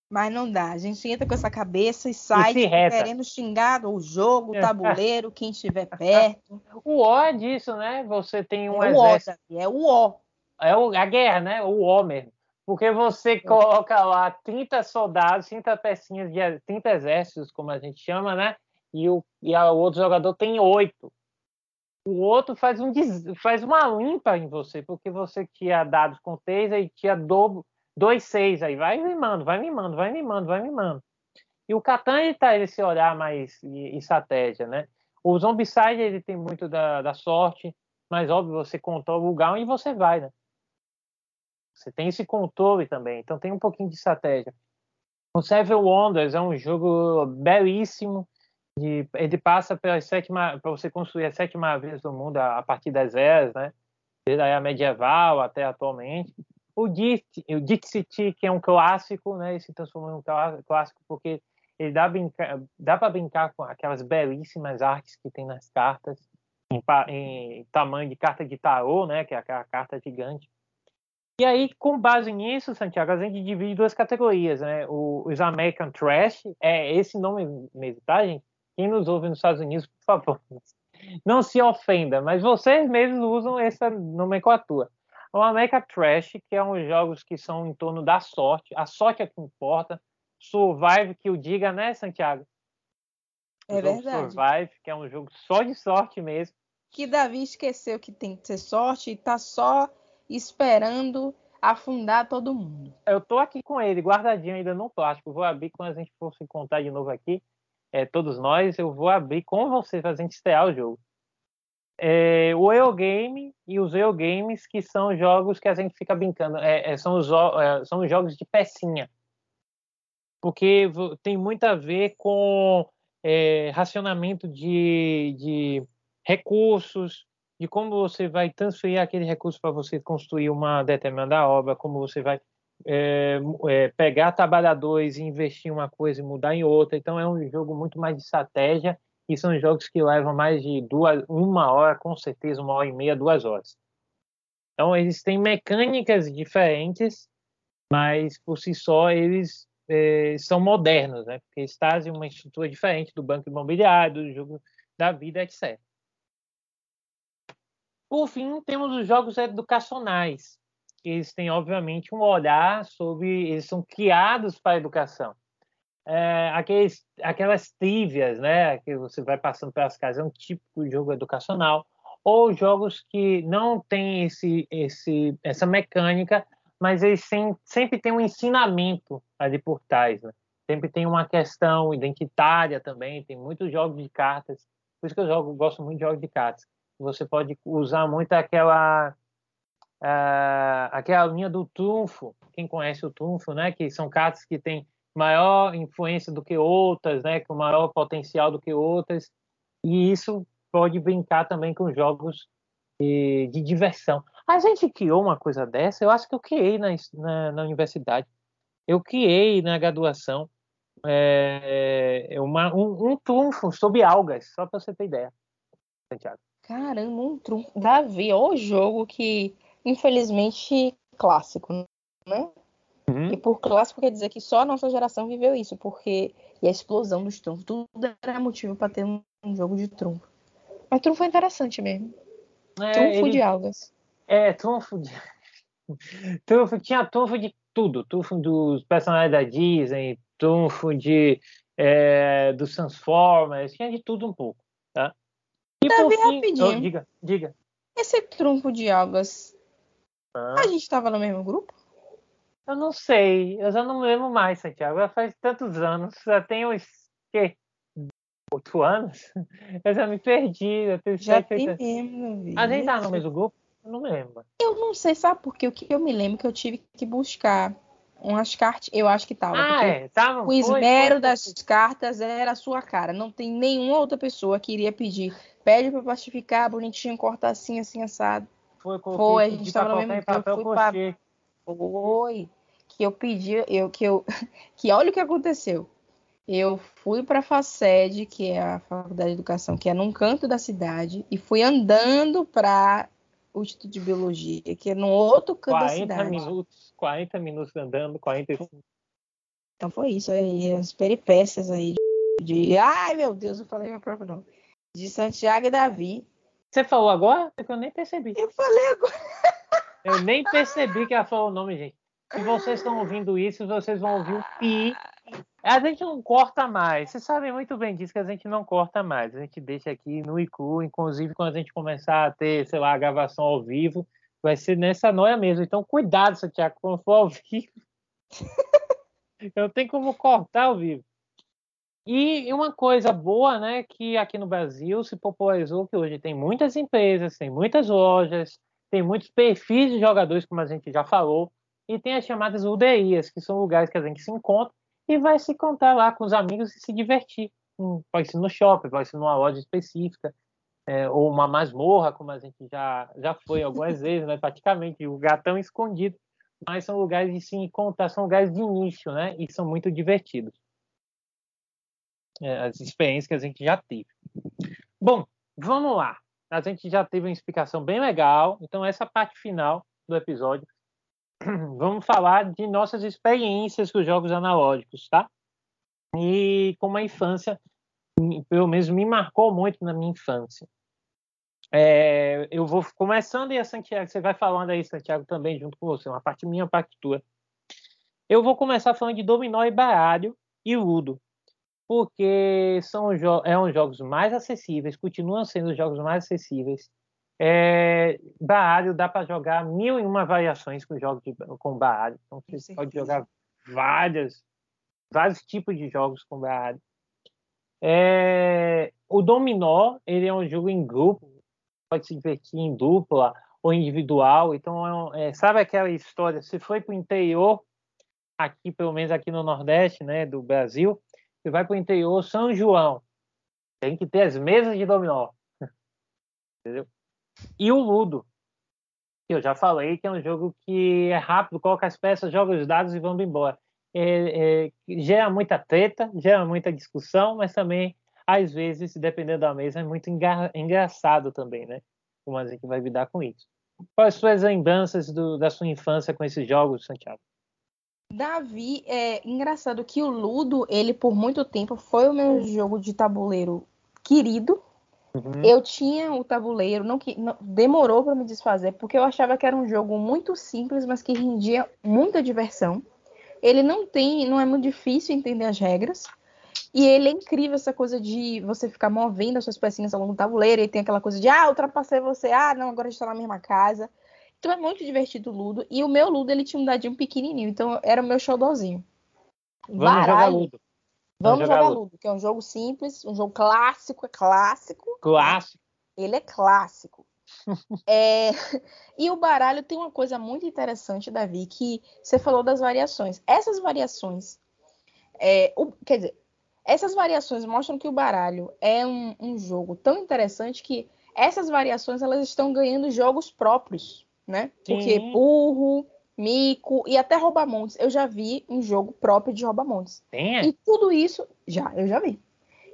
Mas não dá. A gente entra com essa cabeça e sai e querendo xingar o jogo, o tabuleiro, quem estiver perto. O O é disso, né? Você tem um é exército. O o, é o O. É o, a guerra, né? O O mesmo. Porque você coloca lá 30 soldados, 30 pecinhas de 30 exércitos, como a gente chama, né? E o, e o outro jogador tem oito o outro faz, um, faz uma limpa em você, porque você tinha dados com três, aí tinha dobro, dois seis, aí vai mimando, vai mimando, vai mimando, vai mimando. E o Catan, ele tá esse olhar mais e, estratégia, né? O Zombicide, ele tem muito da, da sorte, mas óbvio, você controla o lugar onde você vai, né? Você tem esse controle também, então tem um pouquinho de estratégia. O Seven Wonders é um jogo belíssimo, de, ele passa pelas sete para você construir as sete maravilhas do mundo a, a partir das eras, né? Desde a medieval até atualmente. O Dixit, o Dixit, que é um clássico, né? Ele se transformou em um clássico porque ele dá, dá para brincar com aquelas belíssimas artes que tem nas cartas, em, em, tamanho de carta de tarô, né? Que é aquela carta gigante. E aí, com base nisso, Santiago, a gente divide duas categorias, né? O, os American Trash, é esse nome mesmo, tá, gente? quem nos ouve nos Estados Unidos, por favor, não se ofenda, mas vocês mesmos usam essa nomenclatura. O America Trash, que é uns jogos que são em torno da sorte, a sorte é que importa, Survive, que o diga, né, Santiago? É verdade. Survive, que é um jogo só de sorte mesmo. Que Davi esqueceu que tem que ter sorte e tá só esperando afundar todo mundo. Eu tô aqui com ele, guardadinho ainda no plástico. Vou abrir quando a gente for se encontrar de novo aqui é, todos nós, eu vou abrir com você para a gente estrear o jogo. É, o Eurogame e os Eurogames, que são jogos que a gente fica brincando, é, é são, os, é, são os jogos de pecinha. Porque tem muito a ver com é, racionamento de, de recursos, de como você vai transferir aquele recurso para você construir uma determinada obra, como você vai é, é, pegar trabalhadores e investir em uma coisa e mudar em outra. Então é um jogo muito mais de estratégia e são jogos que levam mais de duas, uma hora, com certeza, uma hora e meia, duas horas. Então eles têm mecânicas diferentes, mas por si só eles é, são modernos, né? Porque eles trazem uma estrutura diferente do banco imobiliário, do jogo da vida, etc. Por fim, temos os jogos educacionais. Eles têm, obviamente, um olhar sobre. Eles são criados para a educação. É, aqueles, aquelas trivias, né, que você vai passando pelas casas, é um típico jogo educacional. Ou jogos que não têm esse, esse, essa mecânica, mas eles sem, sempre têm um ensinamento ali por trás. Né? Sempre tem uma questão identitária também. Tem muitos jogos de cartas. Por isso que eu jogo, gosto muito de jogos de cartas você pode usar muito aquela uh, aquela linha do trunfo. Quem conhece o trunfo, né? Que são cartas que têm maior influência do que outras, né? Com maior potencial do que outras. E isso pode brincar também com jogos de, de diversão. A gente criou uma coisa dessa. Eu acho que eu criei na, na, na universidade. Eu criei na graduação é, uma, um, um trunfo sobre algas, só para você ter ideia, Santiago. Caramba, um trunfo. Davi, o jogo que, infelizmente, clássico, né? Uhum. E por clássico quer dizer que só a nossa geração viveu isso, porque e a explosão dos trunfos, tudo era motivo para ter um, um, jogo de trunfo. Mas trunfo é interessante mesmo. É, trunfo ele... de algas. É, trunfo de. trunfo, tinha trunfo de tudo. Trunfo dos personagens da Disney, trunfo de, é, dos Transformers, tinha de tudo um pouco. Tá? E Davi, fim... rapidinho. Oh, diga, diga. Esse trunfo de algas, ah. a gente estava no mesmo grupo? Eu não sei, eu já não me lembro mais, Santiago. Já faz tantos anos, já tem uns quê? oito anos? Eu já me perdi. Eu tenho já sete, tem oito... mesmo, A gente tá no mesmo grupo? Eu não lembro. Eu não sei, sabe por quê? O que eu me lembro que eu tive que buscar umas cartas, eu acho que tava. Ah, é, tava. O esmero foi, das cartas era a sua cara. Não tem nenhuma outra pessoa que iria pedir pede para plastificar, bonitinho, cortar assim, assim, assado. Foi, foi a gente estava no mesmo tempo. Fui pra... Foi. Que eu pedi, eu, que eu. Que olha o que aconteceu. Eu fui para a FACED, que é a Faculdade de Educação, que é num canto da cidade, e fui andando para o Instituto de Biologia, que é no outro canto da cidade. 40 minutos, 40 minutos andando, 45. Então foi isso aí, as peripécias aí de, de... Ai, meu Deus, eu falei meu próprio nome de Santiago e Davi. Você falou agora? Porque eu nem percebi. Eu falei agora. Eu nem percebi que ela falou o nome, gente. Se vocês estão ouvindo isso, vocês vão ouvir o pi. A gente não corta mais. Vocês sabem muito bem disso que a gente não corta mais. A gente deixa aqui no ICU, inclusive quando a gente começar a ter, sei lá, a gravação ao vivo, vai ser nessa noia mesmo. Então, cuidado, Santiago, quando for ao vivo. Eu tenho como cortar ao vivo. E uma coisa boa, né, que aqui no Brasil se popularizou, que hoje tem muitas empresas, tem muitas lojas, tem muitos perfis de jogadores, como a gente já falou, e tem as chamadas UDIs, que são lugares que a gente se encontra e vai se encontrar lá com os amigos e se divertir. Hum, pode ser no shopping, pode ser numa loja específica, é, ou uma masmorra, como a gente já, já foi algumas vezes, né, praticamente, o gatão escondido, mas são lugares de se encontrar, são lugares de início, né, e são muito divertidos. É, as experiências que a gente já teve. Bom, vamos lá. A gente já teve uma explicação bem legal. Então, essa parte final do episódio, vamos falar de nossas experiências com os jogos analógicos, tá? E como a infância, pelo menos, me marcou muito na minha infância. É, eu vou começando e a Santiago, você vai falando aí, Santiago, também junto com você, uma parte minha, uma parte tua. Eu vou começar falando de dominó e baralho e ludo porque são é um jogos mais acessíveis, continuam sendo os jogos mais acessíveis. É, dá para jogar mil e uma variações com jogos de, com baralho. Então você pode jogar várias, vários tipos de jogos com baralho. É, o dominó ele é um jogo em grupo, pode se divertir em dupla ou individual. Então é, é sabe aquela história? Se foi para o interior, aqui pelo menos aqui no Nordeste, né, do Brasil, você vai para o interior, São João. Tem que ter as mesas de dominó. Entendeu? E o Ludo, que eu já falei que é um jogo que é rápido, coloca as peças, joga os dados e vamos embora. É, é, gera muita treta, gera muita discussão, mas também, às vezes, dependendo da mesa, é muito engra engraçado também, né? Como a gente vai lidar com isso. Quais suas lembranças do, da sua infância com esses jogos, Santiago? Davi, é engraçado que o Ludo, ele por muito tempo foi o meu jogo de tabuleiro querido. Uhum. Eu tinha o tabuleiro, não, não demorou para me desfazer, porque eu achava que era um jogo muito simples, mas que rendia muita diversão. Ele não tem, não é muito difícil entender as regras. E ele é incrível essa coisa de você ficar movendo as suas pecinhas ao longo do tabuleiro. E tem aquela coisa de, ah, ultrapassei você, ah, não, agora a gente tá na mesma casa. Então é muito divertido o Ludo. E o meu Ludo, ele tinha um dadinho pequenininho. Então era o meu showdozinho. Vamos Baralho. jogar Ludo. Vamos, jogar, jogar Ludo. que é um jogo simples, um jogo clássico, é clássico. Clássico. Ele é clássico. é... E o baralho tem uma coisa muito interessante, Davi, que você falou das variações. Essas variações, é... o... quer dizer, essas variações mostram que o baralho é um, um, jogo tão interessante que essas variações elas estão ganhando jogos próprios, né? Sim. Porque burro, mico e até roubamontes. Eu já vi um jogo próprio de roubamontes. Tem? E tudo isso, já, eu já vi.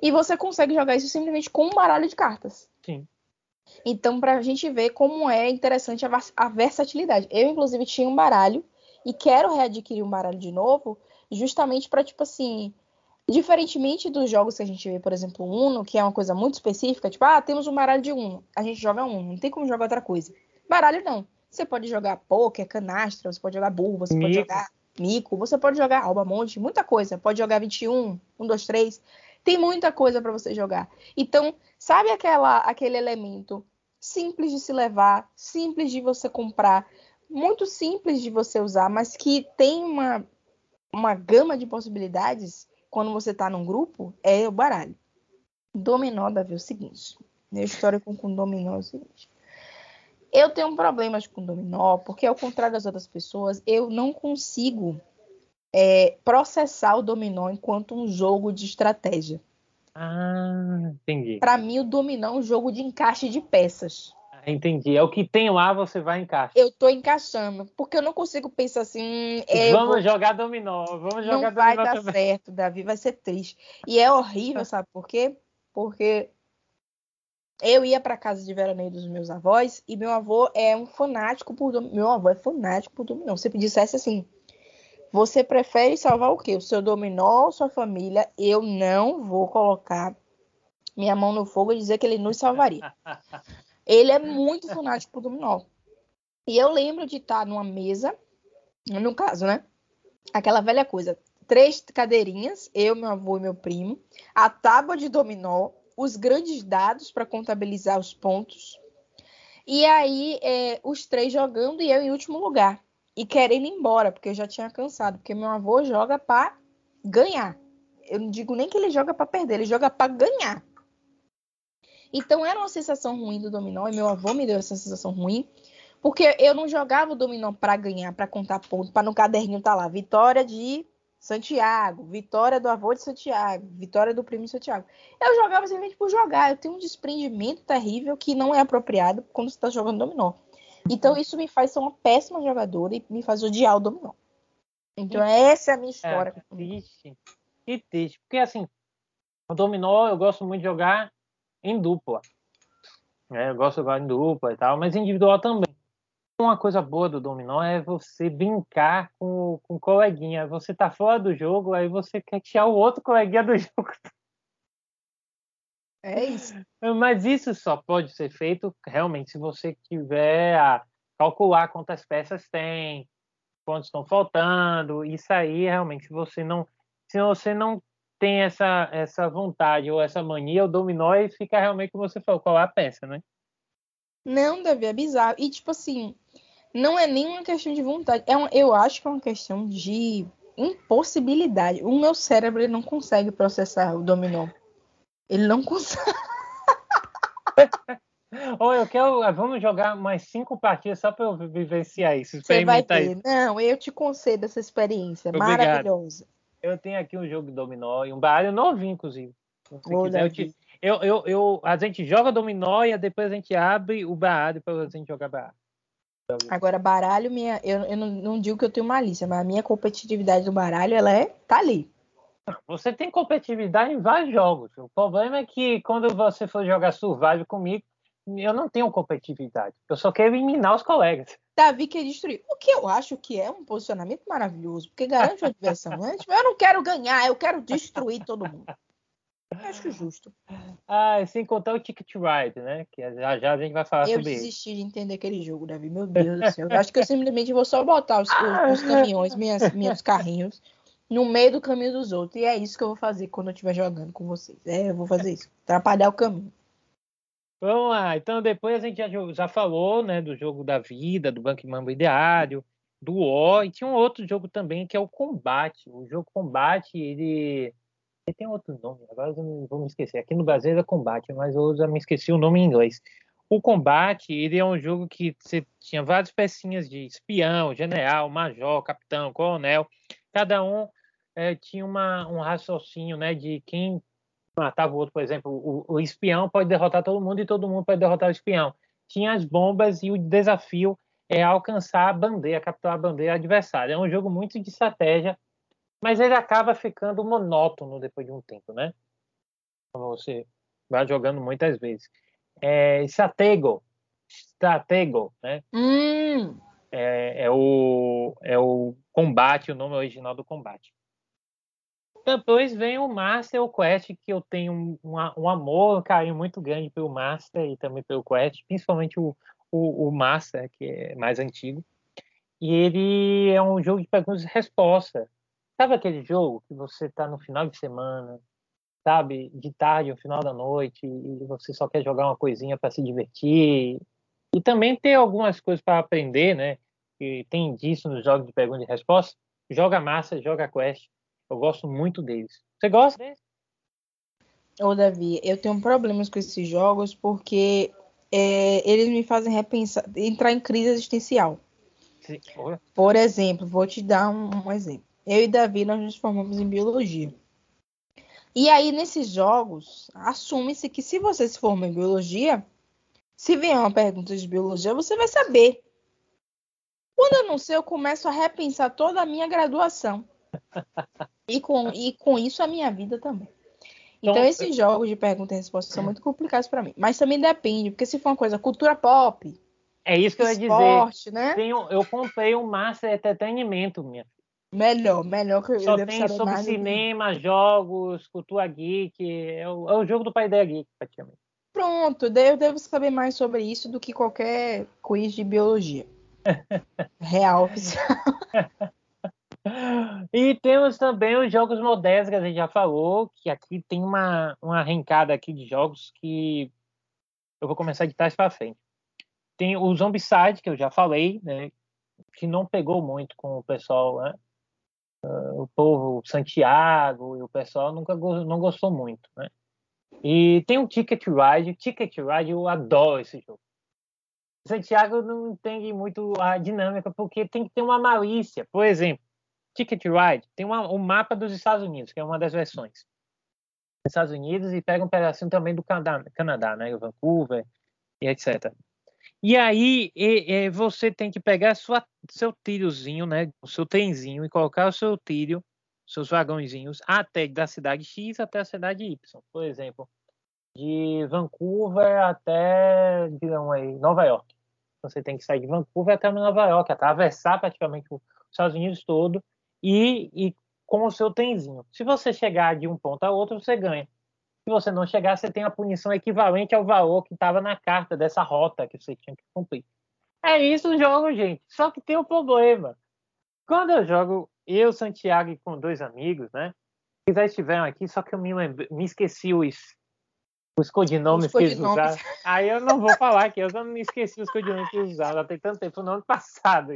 E você consegue jogar isso simplesmente com um baralho de cartas. Sim. Então, para a gente ver como é interessante a, a versatilidade. Eu, inclusive, tinha um baralho e quero readquirir um baralho de novo, justamente para, tipo assim, Diferentemente dos jogos que a gente vê, por exemplo, Uno, que é uma coisa muito específica, tipo, ah, temos um baralho de Uno, a gente joga Uno, não tem como jogar outra coisa. Baralho não. Você pode jogar poker, canastra, você pode jogar burro, você mico. pode jogar mico, você pode jogar alba monte, muita coisa. Pode jogar 21, 1, 2, 3. Tem muita coisa para você jogar. Então, sabe aquela, aquele elemento simples de se levar, simples de você comprar, muito simples de você usar, mas que tem uma, uma gama de possibilidades? quando você está num grupo, é o baralho. Dominó, Davi, é o seguinte. Meu histórico com dominó é o seguinte. Eu tenho problemas com dominó, porque ao contrário das outras pessoas, eu não consigo é, processar o dominó enquanto um jogo de estratégia. Ah, entendi. Para mim, o dominó é um jogo de encaixe de peças. Entendi. É o que tem lá, você vai encaixar. Eu tô encaixando, porque eu não consigo pensar assim. É, vamos vou... jogar dominó, vamos jogar não dominó. Não vai dar também. certo, Davi, vai ser triste. E é horrível, sabe por quê? Porque eu ia para casa de veraneio dos meus avós e meu avô é um fanático por dominó. Meu avô é fanático por dominó. Se me dissesse assim, você prefere salvar o quê? O seu dominó ou sua família? Eu não vou colocar minha mão no fogo e dizer que ele nos salvaria. Ele é muito fanático por dominó. E eu lembro de estar numa mesa, no caso, né? Aquela velha coisa. Três cadeirinhas, eu, meu avô e meu primo, a tábua de dominó, os grandes dados para contabilizar os pontos. E aí, é, os três jogando e eu em último lugar. E querendo ir embora, porque eu já tinha cansado. Porque meu avô joga para ganhar. Eu não digo nem que ele joga para perder, ele joga para ganhar. Então era uma sensação ruim do dominó, e meu avô me deu essa sensação ruim, porque eu não jogava o dominó para ganhar, para contar ponto, para no caderninho tá lá, vitória de Santiago, vitória do avô de Santiago, vitória do primo de Santiago. Eu jogava simplesmente por jogar. Eu tenho um desprendimento terrível que não é apropriado quando você está jogando dominó. Então isso me faz ser uma péssima jogadora e me faz odiar o dominó. Então essa é a minha história. É, triste. Que triste. Porque assim, o dominó eu gosto muito de jogar em dupla. É, eu gosto de jogar em dupla e tal, mas individual também. Uma coisa boa do dominó é você brincar com, com o coleguinha. Você tá fora do jogo, aí você quer tirar o outro coleguinha do jogo. É isso. Mas isso só pode ser feito realmente se você tiver a calcular quantas peças tem, quantos estão faltando. Isso aí realmente você não, se você não tem essa, essa vontade ou essa mania, o dominó e fica realmente como você falou, qual é a peça, né? Não, deve é bizarro. E tipo assim, não é nem uma questão de vontade. É uma, eu acho que é uma questão de impossibilidade. O meu cérebro ele não consegue processar o dominó. Ele não consegue. Ou eu quero. Vamos jogar mais cinco partidas só para eu vivenciar isso. Você vai ter. Isso. Não, eu te concedo essa experiência Obrigado. maravilhosa. Eu tenho aqui um jogo de dominó e um baralho novinho, inclusive. Quiser, eu te, Eu, eu, eu, a gente joga dominó e depois a gente abre o baralho para a gente jogar baralho. Agora, baralho, minha, eu, eu não, não, digo que eu tenho malícia, mas a minha competitividade do baralho, ela é, tá ali. Você tem competitividade em vários jogos. O problema é que quando você for jogar Survival comigo, eu não tenho competitividade. Eu só quero eliminar os colegas. Davi quer destruir. O que eu acho que é um posicionamento maravilhoso, porque garante a diversão. Tipo, eu não quero ganhar, eu quero destruir todo mundo. Acho justo. Ah, sem contar o Ticket Ride, né? Que já já a gente vai falar eu sobre isso. Eu desisti de entender aquele jogo, Davi. Meu Deus do céu. Eu acho que eu simplesmente vou só botar os, os, os caminhões, minhas, meus carrinhos, no meio do caminho dos outros. E é isso que eu vou fazer quando eu estiver jogando com vocês. É, eu vou fazer isso. Atrapalhar o caminho. Vamos lá, então depois a gente já, já falou né, do jogo da vida, do Banco Mambo Ideário, do O, e tinha um outro jogo também que é o Combate. O jogo Combate, ele tem outro nome, agora eu vou me esquecer. Aqui no Brasil é Combate, mas eu já me esqueci o nome em inglês. O Combate, ele é um jogo que você tinha várias pecinhas de espião, general, major, capitão, coronel. Cada um é, tinha uma, um raciocínio né, de quem matava o outro, por exemplo, o, o, espião pode derrotar todo mundo e todo mundo pode derrotar o espião. Tinha as bombas e o desafio é alcançar a bandeira, capturar a bandeira adversária. É um jogo muito de estratégia, mas ele acaba ficando monótono depois de um tempo, né? Como você vai jogando muitas vezes. É, Stratego, Stratego, né? Hum. É, é, o, é o combate, o nome original do combate. Depois vem o Master o Quest, que eu tenho um, um amor, um carinho muito grande pelo Master e também pelo Quest, principalmente o, o, o Master, que é mais antigo. E ele é um jogo de perguntas e respostas. Sabe aquele jogo que você está no final de semana, sabe, de tarde, no final da noite, e você só quer jogar uma coisinha para se divertir? E também ter algumas coisas para aprender, né? E tem disso nos jogos de perguntas e respostas. Joga Master, joga Quest eu gosto muito deles. Você gosta deles? Ô, Davi, eu tenho problemas com esses jogos porque é, eles me fazem repensar, entrar em crise existencial. Sim. Por exemplo, vou te dar um, um, exemplo. Eu e Davi, nós nos formamos em biologia. E aí, nesses jogos, assume-se que se você se forma em biologia, se vier uma pergunta de biologia, você vai saber. Quando eu não sei, eu começo a repensar toda a minha graduação. E com, e com isso a minha vida também. Então, então esses jogos de pergunta e resposta são muito complicados para mim. Mas também depende, porque se for uma coisa cultura pop. É isso que eu ia dizer. Né? Tenho, eu comprei um Master Entretenimento, minha Melhor, melhor que eu Só tem sobre cinema, jogos, cultura geek. É o, é o jogo do pai da geek, praticamente. Pronto, daí eu devo saber mais sobre isso do que qualquer quiz de biologia. Real oficial. E temos também os jogos modernos que a gente já falou, que aqui tem uma, uma arrancada aqui de jogos que eu vou começar de trás para frente. Tem o Zombicide, que eu já falei, né, que não pegou muito com o pessoal, né? Uh, o povo Santiago e o pessoal nunca não gostou muito, né? E tem o Ticket Ride. Ticket Ride, eu adoro esse jogo. Santiago não entende muito a dinâmica, porque tem que ter uma malícia. Por exemplo, Ticket Ride tem uma, um mapa dos Estados Unidos, que é uma das versões. Estados Unidos e pega um pedacinho também do Canadá, Canadá né? Vancouver e etc. E aí e, e você tem que pegar sua, seu trilhozinho, né? O seu trenzinho e colocar o seu trilho, seus vagãozinhos até da cidade X até a cidade Y. Por exemplo, de Vancouver até, digamos aí, Nova York. Você tem que sair de Vancouver até Nova York, atravessar praticamente os Estados Unidos todo e, e com o seu trenzinho. Se você chegar de um ponto a outro, você ganha. Se você não chegar, você tem a punição equivalente ao valor que estava na carta dessa rota que você tinha que cumprir. É isso o jogo, gente. Só que tem um problema. Quando eu jogo eu, Santiago e com dois amigos, né? Eles já estiveram aqui, só que eu me, lembrei, me esqueci os, os codinomes, os codinomes. que eles usaram. Aí eu não vou falar que eu não me esqueci os codinomes que eles usaram. Já tem tanto tempo, no ano passado.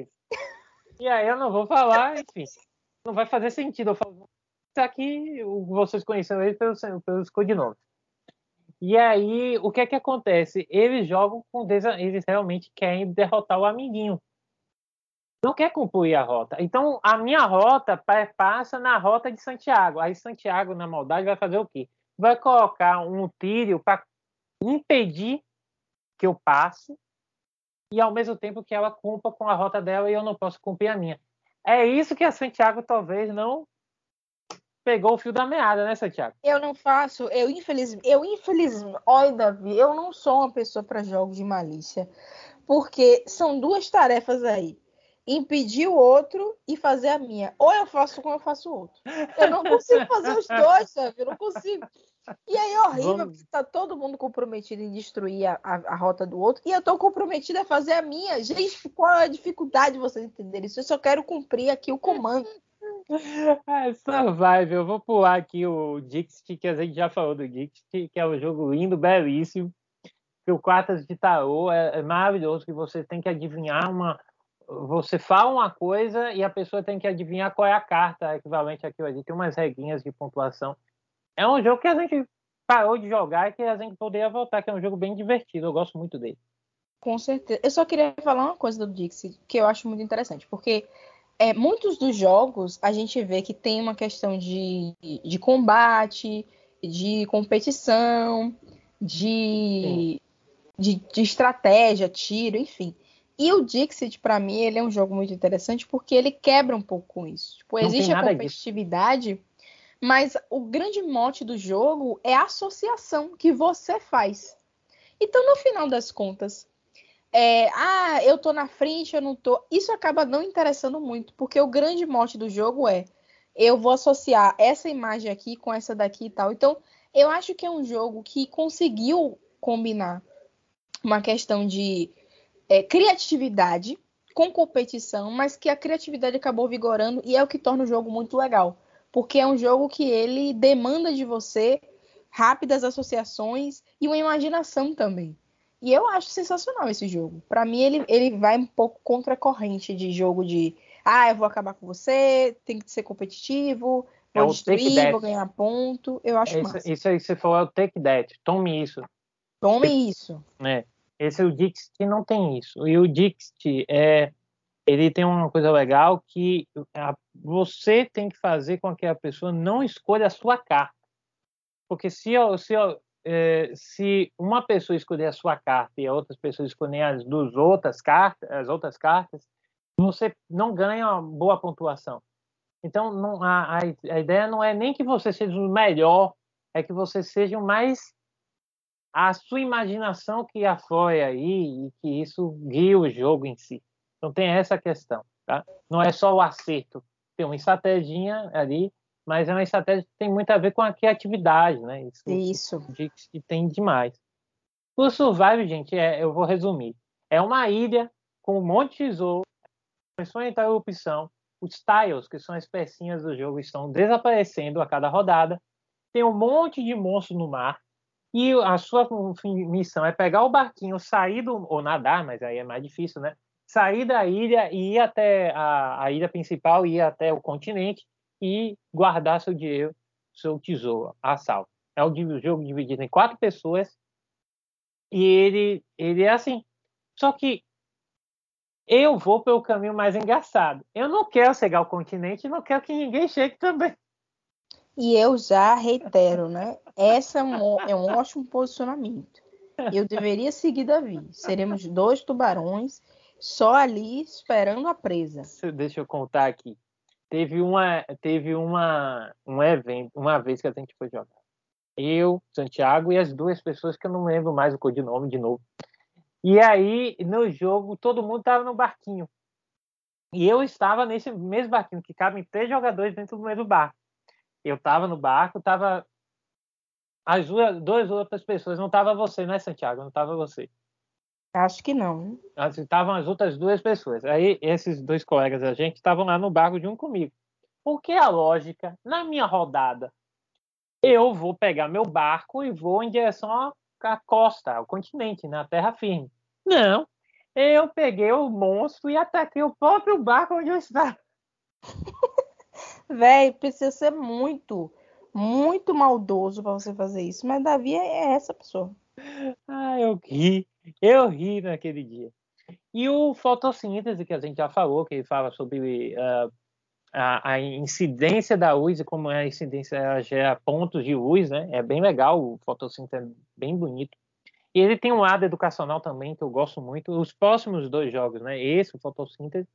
E aí eu não vou falar, enfim não vai fazer sentido eu falar tá aqui vocês conheceram ele pelos, pelos codinomes. E aí, o que é que acontece? Eles jogam com eles realmente querem derrotar o amiguinho. Não quer concluir a rota. Então, a minha rota passa na rota de Santiago. Aí Santiago, na maldade, vai fazer o quê? vai colocar um tiro para impedir que eu passe e ao mesmo tempo que ela cumpra com a rota dela e eu não posso cumprir a minha. É isso que a Santiago talvez não pegou o fio da meada, né, Santiago? Eu não faço, eu infelizmente, eu infelizmente, olha, Davi, eu não sou uma pessoa para jogos de malícia, porque são duas tarefas aí. Impedir o outro e fazer a minha. Ou eu faço como eu faço o outro. Eu não consigo fazer os dois, sabe? Eu não consigo. E aí é horrível, Vamos... porque tá todo mundo comprometido em destruir a, a, a, rota do outro, e eu tô comprometida a fazer a minha. Gente, qual é a dificuldade de vocês entenderem isso? Eu só quero cumprir aqui o comando. Essa vibe, eu vou pular aqui o Dixit, que a gente já falou do Dixit, que é um jogo lindo, belíssimo. Que o Quartas de Tarô é, é maravilhoso, que você tem que adivinhar uma. Você fala uma coisa e a pessoa tem que adivinhar qual é a carta equivalente àquilo ali. Tem umas regrinhas de pontuação. É um jogo que a gente parou de jogar e que a gente poderia voltar, que é um jogo bem divertido. Eu gosto muito dele. Com certeza. Eu só queria falar uma coisa do Dixit que eu acho muito interessante, porque é, muitos dos jogos a gente vê que tem uma questão de, de combate, de competição, de, de, de, estratégia, tiro, enfim. E o Dixit, para mim, ele é um jogo muito interessante porque ele quebra um pouco com isso. Tipo, existe a competitividade, disso. mas o grande mote do jogo é a associação que você faz. Então, no final das contas, é, ah, eu tô na frente, eu não tô. Isso acaba não interessando muito, porque o grande mote do jogo é eu vou associar essa imagem aqui com essa daqui e tal. Então, eu acho que é um jogo que conseguiu combinar uma questão de é, criatividade com competição, mas que a criatividade acabou vigorando e é o que torna o jogo muito legal. Porque é um jogo que ele demanda de você rápidas associações e uma imaginação também. E eu acho sensacional esse jogo. Para mim, ele, ele vai um pouco contra a corrente de jogo de ah, eu vou acabar com você, tem que ser competitivo, é vou é destruir, vou ganhar ponto. Eu acho isso, massa. Isso aí que você falou é o take that. Tome isso. Tome isso. É. Esse é o Dixit que não tem isso. E o Dixit é ele tem uma coisa legal que a, você tem que fazer com que a pessoa não escolha a sua carta. Porque se se é, se uma pessoa escolher a sua carta e outras pessoas escolherem as duas outras cartas, as outras cartas, você não ganha uma boa pontuação. Então, não, a, a, ideia não é nem que você seja o melhor, é que você seja o mais a sua imaginação que aflora aí e que isso guia o jogo em si. Então tem essa questão, tá? Não é só o acerto, tem uma estratégia ali mas é uma estratégia que tem muito a ver com a criatividade, né? Isso. Isso. Que tem demais. O Survive, gente, é, eu vou resumir. É uma ilha com um monte de tesouro, a interrupção, os tiles, que são as pecinhas do jogo, estão desaparecendo a cada rodada. Tem um monte de monstros no mar. E a sua missão é pegar o barquinho, sair do. ou nadar, mas aí é mais difícil, né? Sair da ilha e ir até a, a ilha principal, ir até o continente e guardar seu dinheiro, seu tesouro, assalto. É um jogo dividido em quatro pessoas e ele, ele é assim. Só que eu vou pelo caminho mais engraçado. Eu não quero chegar ao continente e não quero que ninguém chegue também. E eu já reitero, né? Essa é um, é um ótimo posicionamento. Eu deveria seguir Davi. Seremos dois tubarões só ali esperando a presa. Deixa eu contar aqui. Teve uma, teve uma, um evento, uma vez que a gente foi jogar. Eu, Santiago e as duas pessoas que eu não lembro mais o codinome de novo. E aí, no jogo, todo mundo estava no barquinho. E eu estava nesse mesmo barquinho, que cabem três jogadores dentro do mesmo barco. Eu estava no barco, estava as duas, duas outras pessoas. Não estava você, né, Santiago? Não estava você. Acho que não. Estavam as outras duas pessoas. Aí esses dois colegas da gente estavam lá no barco junto comigo. Porque a lógica, na minha rodada, eu vou pegar meu barco e vou em direção à costa, ao continente, na terra firme. Não, eu peguei o monstro e ataquei o próprio barco onde eu estava. Véi, precisa ser muito, muito maldoso para você fazer isso. Mas Davi é essa pessoa. Ah, eu ri. Eu ri naquele dia. E o fotossíntese, que a gente já falou, que ele fala sobre uh, a, a, incidência da luz e como é a incidência gera pontos de luz, né? É bem legal, o fotossíntese é bem bonito. E ele tem um lado educacional também que eu gosto muito. Os próximos dois jogos, né? Esse, o fotossíntese,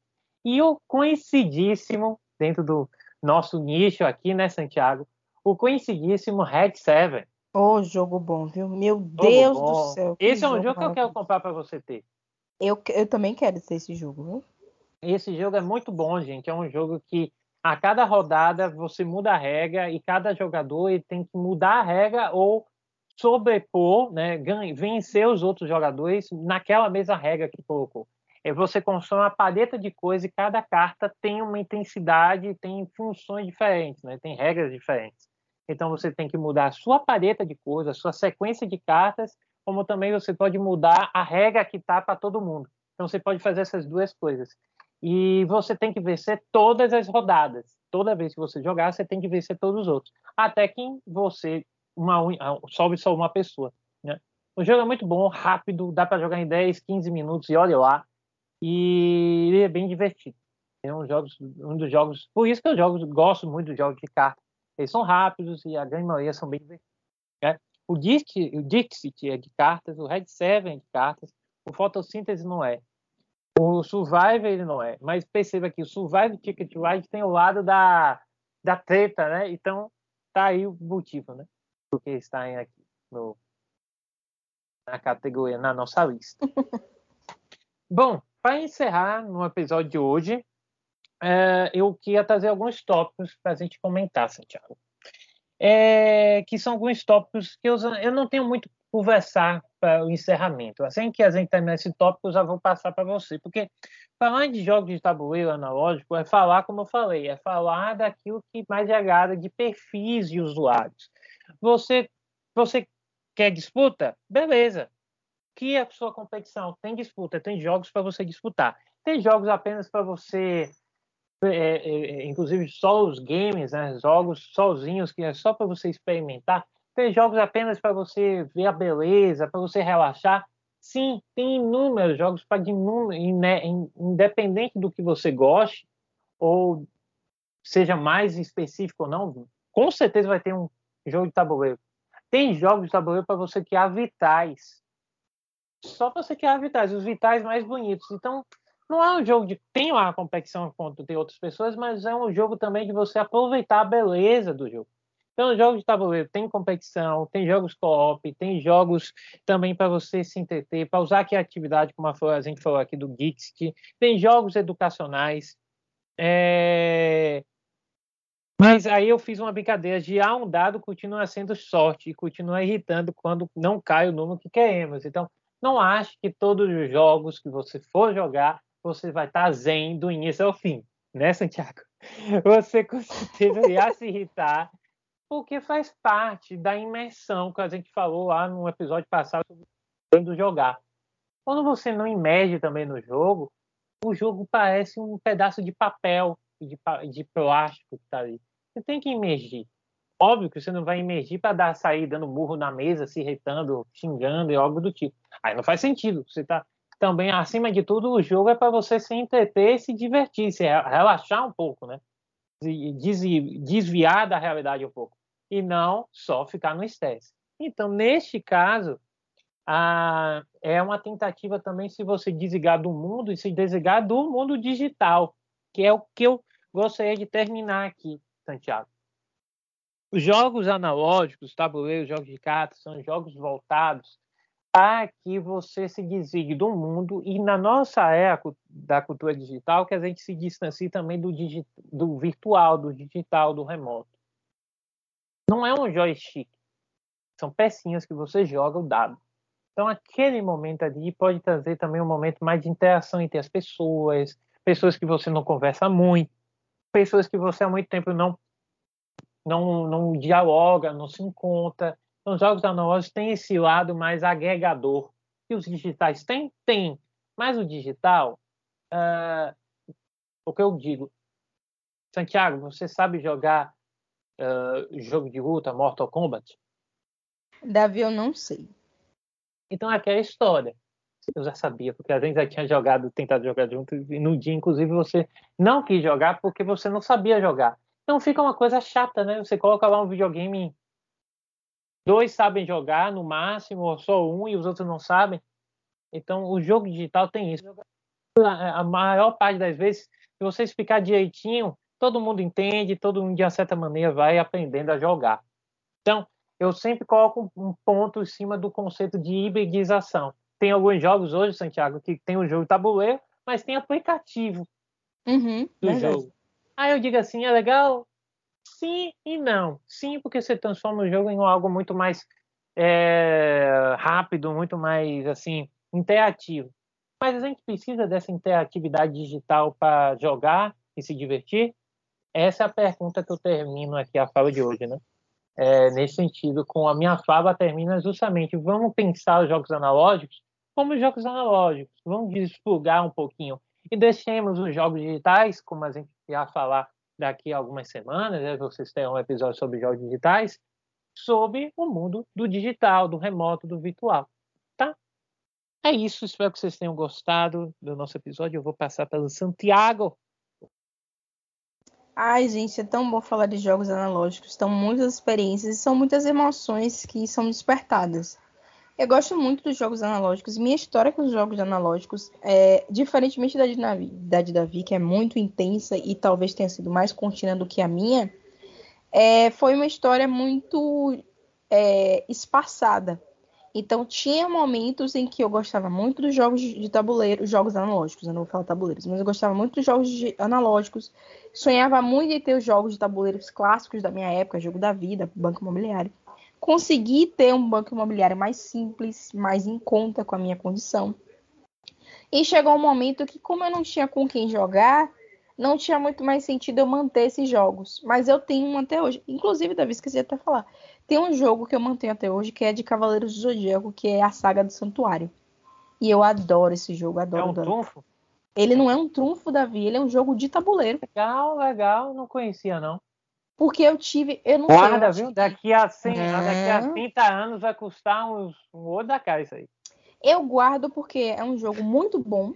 e o conhecidíssimo dentro do nosso nicho aqui, né, Santiago? O conhecidíssimo Red Seven. Ô, oh, jogo bom, viu? Meu jogo Deus bom. do céu. Esse é um jogo que eu quero comprar para você ter. Eu, eu também quero ter esse jogo, viu? Esse jogo é muito bom, gente. É um jogo que a cada rodada você muda a regra e cada jogador ele tem que mudar a regra ou sobrepor, né, vencer os outros jogadores naquela mesma regra que colocou. É você constrói uma paleta de coisas e cada carta tem uma intensidade, tem funções diferentes, né, tem regras diferentes. Então você tem que mudar a sua paleta de coisas, a sua sequência de cartas, como também você pode mudar a regra que está para todo mundo. Então você pode fazer essas duas coisas. E você tem que vencer todas as rodadas. Toda vez que você jogar, você tem que vencer todos os outros. Até que você uma, sobe só uma pessoa. Né? O jogo é muito bom, rápido, dá para jogar em 10, 15 minutos e olha lá. E ele é bem divertido. É um, jogos, um dos jogos. Por isso que eu jogo, gosto muito dos jogos de carta. Eles são rápidos e a grande maioria são bem divertidos. Né? O, Dixit, o Dixit é de cartas, o Red Seven é de cartas, o Fotossíntese não é. O Survivor ele não é. Mas perceba que o Survivor Ticket Ride tem o lado da, da treta, né? Então tá aí o motivo, né? Porque está aqui no, na categoria, na nossa lista. Bom, para encerrar no episódio de hoje, é, eu queria trazer alguns tópicos para a gente comentar, Santiago. É, que são alguns tópicos que eu, eu não tenho muito conversar para o encerramento. Assim que a gente terminar esse tópico, eu já vou passar para você, porque falar de jogos de tabuleiro analógico é falar, como eu falei, é falar daquilo que mais agrada de perfis de usuários. Você, você quer disputa? Beleza. Que a sua competição? Tem disputa, tem jogos para você disputar. Tem jogos apenas para você é, é, é, inclusive só os games, né, jogos sozinhos que é só para você experimentar. Tem jogos apenas para você ver a beleza, para você relaxar. Sim, tem inúmeros jogos para independente do que você goste ou seja mais específico ou não, com certeza vai ter um jogo de tabuleiro. Tem jogos de tabuleiro para você criar vitais. Só para você criar vitais, os vitais mais bonitos. Então, não é um jogo de tem uma competição contra tem outras pessoas, mas é um jogo também de você aproveitar a beleza do jogo. Então, jogos de tabuleiro tem competição, tem jogos co-op, tem jogos também para você se entreter, para usar a criatividade, como a gente falou aqui do Geeks, tem jogos educacionais. É... Mas aí eu fiz uma brincadeira de ah, um dado continua sendo sorte e continua irritando quando não cai o número que queremos. Então, não ache que todos os jogos que você for jogar, você vai estar zen do início ao fim, né, Santiago? Você com certeza se irritar porque faz parte da imersão que a gente falou lá no episódio passado sobre jogar. Quando você não imerge também no jogo, o jogo parece um pedaço de papel de, de plástico que está ali. Você tem que imergir. Óbvio que você não vai imergir para dar sair dando burro na mesa, se irritando, xingando e algo do tipo. Aí não faz sentido. Você está também, acima de tudo, o jogo é para você se entreter e se divertir, se relaxar um pouco, né? Desviar da realidade um pouco e não só ficar no estresse. Então, neste caso, a, é uma tentativa também se você desligar do mundo e se desligar do mundo digital, que é o que eu gostaria de terminar aqui, Santiago. Os jogos analógicos, tabuleiros, jogos de cartas, são jogos voltados para que você se desligue do mundo e na nossa era da cultura digital que a gente se distancie também do, do virtual, do digital, do remoto. Não é um joystick. São pecinhas que você joga o dado. Então, aquele momento ali pode trazer também um momento mais de interação entre as pessoas, pessoas que você não conversa muito, pessoas que você há muito tempo não não, não dialoga, não se encontra. Então, os jogos analógicos têm esse lado mais agregador. E os digitais têm? Tem. Mas o digital, uh, o que eu digo, Santiago, você sabe jogar uh, jogo de luta, Mortal Kombat? Davi, eu não sei. Então, aquela história. Eu já sabia, porque a gente já tinha jogado, tentado jogar junto, e no dia, inclusive, você não quis jogar porque você não sabia jogar. Então fica uma coisa chata, né? Você coloca lá um videogame, dois sabem jogar no máximo, ou só um, e os outros não sabem. Então o jogo digital tem isso. A maior parte das vezes, se você explicar direitinho, todo mundo entende, todo mundo de certa maneira vai aprendendo a jogar. Então, eu sempre coloco um ponto em cima do conceito de hibridização. Tem alguns jogos hoje, Santiago, que tem o jogo tabuleiro, mas tem aplicativo uhum, do verdade. jogo. Aí eu digo assim, é legal? Sim e não. Sim, porque você transforma o jogo em algo muito mais é, rápido, muito mais assim interativo. Mas a gente precisa dessa interatividade digital para jogar e se divertir? Essa é a pergunta que eu termino aqui a fala de hoje, né? É, nesse sentido, com a minha fala termina justamente, vamos pensar os jogos analógicos como jogos analógicos, vamos desplugar um pouquinho e deixemos os jogos digitais, como a gente vai falar daqui a algumas semanas, né? vocês terão um episódio sobre jogos digitais, sobre o mundo do digital, do remoto, do virtual, tá? É isso, espero que vocês tenham gostado do nosso episódio. Eu vou passar pelo Santiago. Ai, gente, é tão bom falar de jogos analógicos. São muitas experiências e são muitas emoções que são despertadas. Eu gosto muito dos jogos analógicos. Minha história com os jogos analógicos é diferentemente da de, da de Davi, que é muito intensa e talvez tenha sido mais contínua do que a minha. É, foi uma história muito é, espaçada. Então tinha momentos em que eu gostava muito dos jogos de tabuleiro, jogos analógicos, eu não vou falar tabuleiros, mas eu gostava muito dos jogos analógicos. Sonhava muito em ter os jogos de tabuleiros clássicos da minha época, jogo da vida, banco imobiliário consegui ter um banco imobiliário mais simples, mais em conta com a minha condição. E chegou um momento que, como eu não tinha com quem jogar, não tinha muito mais sentido eu manter esses jogos. Mas eu tenho um até hoje. Inclusive, Davi, esqueci até falar. Tem um jogo que eu mantenho até hoje, que é de Cavaleiros do Zodíaco, que é a Saga do Santuário. E eu adoro esse jogo, adoro. É um adoro. trunfo? Ele não é um trunfo, Davi, ele é um jogo de tabuleiro. Legal, legal, não conhecia não. Porque eu tive. Eu não Guarda, sei, viu? Daqui a, 100, daqui a 30 anos vai custar uns, um olho da cara isso aí. Eu guardo porque é um jogo muito bom.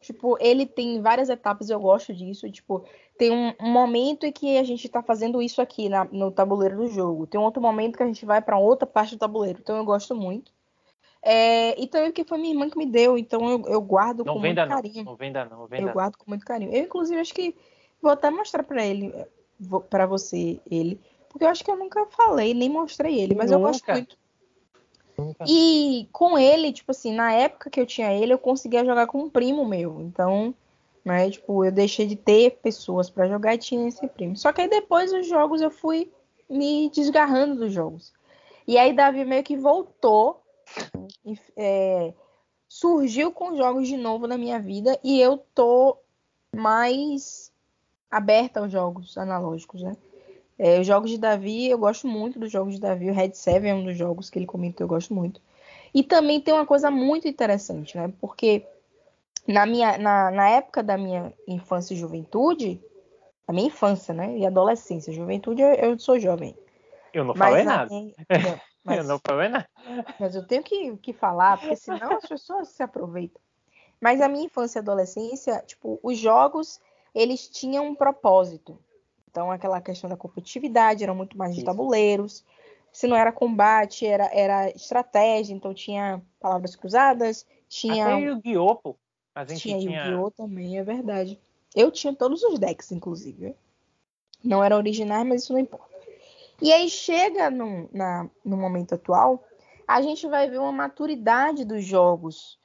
Tipo, ele tem várias etapas, eu gosto disso. Tipo, tem um, um momento em que a gente tá fazendo isso aqui na, no tabuleiro do jogo. Tem um outro momento que a gente vai para outra parte do tabuleiro. Então eu gosto muito. É, e também porque foi minha irmã que me deu, então eu, eu guardo não com muito não. carinho. Não venda não, venda Eu guardo com muito carinho. Eu, inclusive, acho que vou até mostrar para ele para você ele, porque eu acho que eu nunca falei, nem mostrei ele, mas nunca. eu gosto muito. Nunca. E com ele, tipo assim, na época que eu tinha ele, eu conseguia jogar com um primo meu. Então, né, tipo, eu deixei de ter pessoas para jogar e tinha esse primo. Só que aí depois os jogos eu fui me desgarrando dos jogos. E aí Davi meio que voltou, é, surgiu com jogos de novo na minha vida e eu tô mais aberta aos jogos analógicos, né? É, os jogos de Davi, eu gosto muito dos jogos de Davi. O Red Seven é um dos jogos que ele comentou, eu gosto muito. E também tem uma coisa muito interessante, né? Porque na, minha, na, na época da minha infância e juventude, a minha infância, né? E adolescência, juventude, eu, eu sou jovem. Eu não falei nada. Minha, não, mas, eu não falei nada. Mas eu tenho que, que falar, porque senão as pessoas se aproveitam. Mas a minha infância e adolescência, tipo, os jogos eles tinham um propósito. Então, aquela questão da competitividade, eram muito mais de tabuleiros. Se não era combate, era, era estratégia, então tinha palavras cruzadas, tinha. Até Yu-Gi-Oh! Pô. A gente tinha, tinha... Yu-Gi-Oh! também, é verdade. Eu tinha todos os decks, inclusive. Não era originais, mas isso não importa. E aí chega no, na, no momento atual, a gente vai ver uma maturidade dos jogos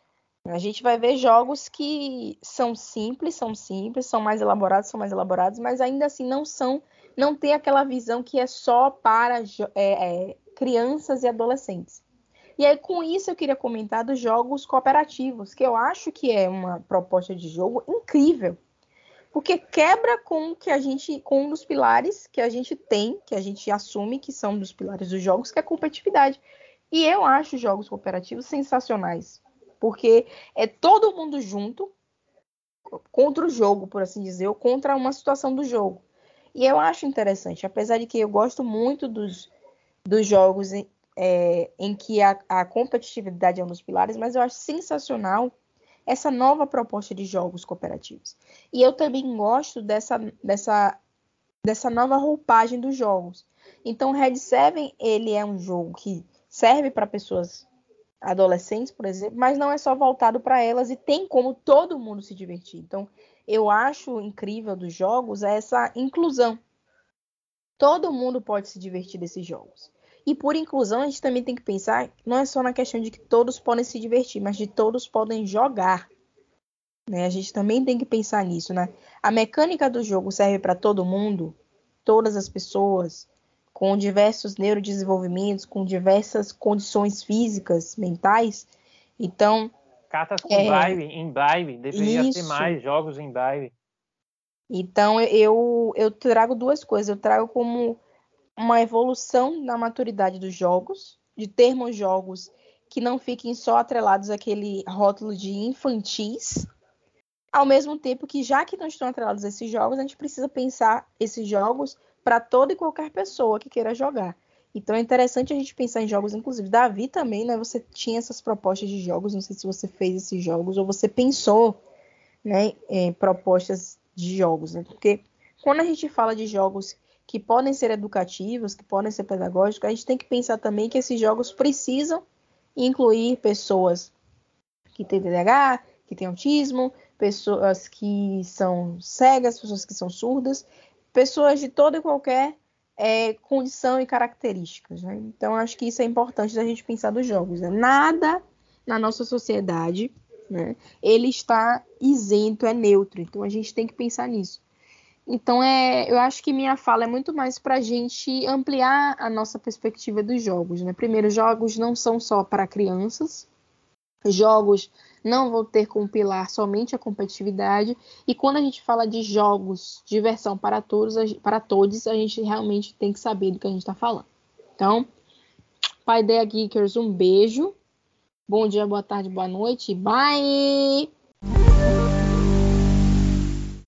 a gente vai ver jogos que são simples, são simples, são mais elaborados, são mais elaborados, mas ainda assim não são, não tem aquela visão que é só para é, é, crianças e adolescentes. E aí, com isso, eu queria comentar dos jogos cooperativos, que eu acho que é uma proposta de jogo incrível. Porque quebra com que a gente, com um dos pilares que a gente tem, que a gente assume que são dos pilares dos jogos, que é a competitividade. E eu acho jogos cooperativos sensacionais porque é todo mundo junto contra o jogo, por assim dizer, ou contra uma situação do jogo. E eu acho interessante, apesar de que eu gosto muito dos, dos jogos é, em que a, a competitividade é um dos pilares, mas eu acho sensacional essa nova proposta de jogos cooperativos. E eu também gosto dessa, dessa, dessa nova roupagem dos jogos. Então, Red Seven ele é um jogo que serve para pessoas adolescentes, por exemplo, mas não é só voltado para elas e tem como todo mundo se divertir. Então, eu acho incrível dos jogos essa inclusão. Todo mundo pode se divertir desses jogos. E por inclusão, a gente também tem que pensar, não é só na questão de que todos podem se divertir, mas de todos podem jogar. Né? A gente também tem que pensar nisso, né? A mecânica do jogo serve para todo mundo, todas as pessoas, com diversos neurodesenvolvimentos, com diversas condições físicas, mentais. Então. Cartas com é, Braille, em Braille, deveria isso. ter mais jogos em Braille. Então eu, eu trago duas coisas. Eu trago como uma evolução na maturidade dos jogos, de termos jogos que não fiquem só atrelados àquele rótulo de infantis, ao mesmo tempo que, já que não estão atrelados a esses jogos, a gente precisa pensar esses jogos para toda e qualquer pessoa que queira jogar. Então é interessante a gente pensar em jogos, inclusive Davi também, né? Você tinha essas propostas de jogos, não sei se você fez esses jogos ou você pensou, né, em propostas de jogos, né? Porque quando a gente fala de jogos que podem ser educativos, que podem ser pedagógicos, a gente tem que pensar também que esses jogos precisam incluir pessoas que têm TDAH, que têm autismo, pessoas que são cegas, pessoas que são surdas, pessoas de toda e qualquer é, condição e características. Né? Então, acho que isso é importante da gente pensar dos jogos. Né? Nada na nossa sociedade, né, ele está isento, é neutro. Então, a gente tem que pensar nisso. Então, é, eu acho que minha fala é muito mais para a gente ampliar a nossa perspectiva dos jogos. Né? Primeiro, jogos não são só para crianças, jogos não vão ter como pilar somente a competitividade. E quando a gente fala de jogos, diversão para todos, para todos, a gente realmente tem que saber do que a gente está falando. Então, Pai Ideia Geekers, um beijo. Bom dia, boa tarde, boa noite. Bye!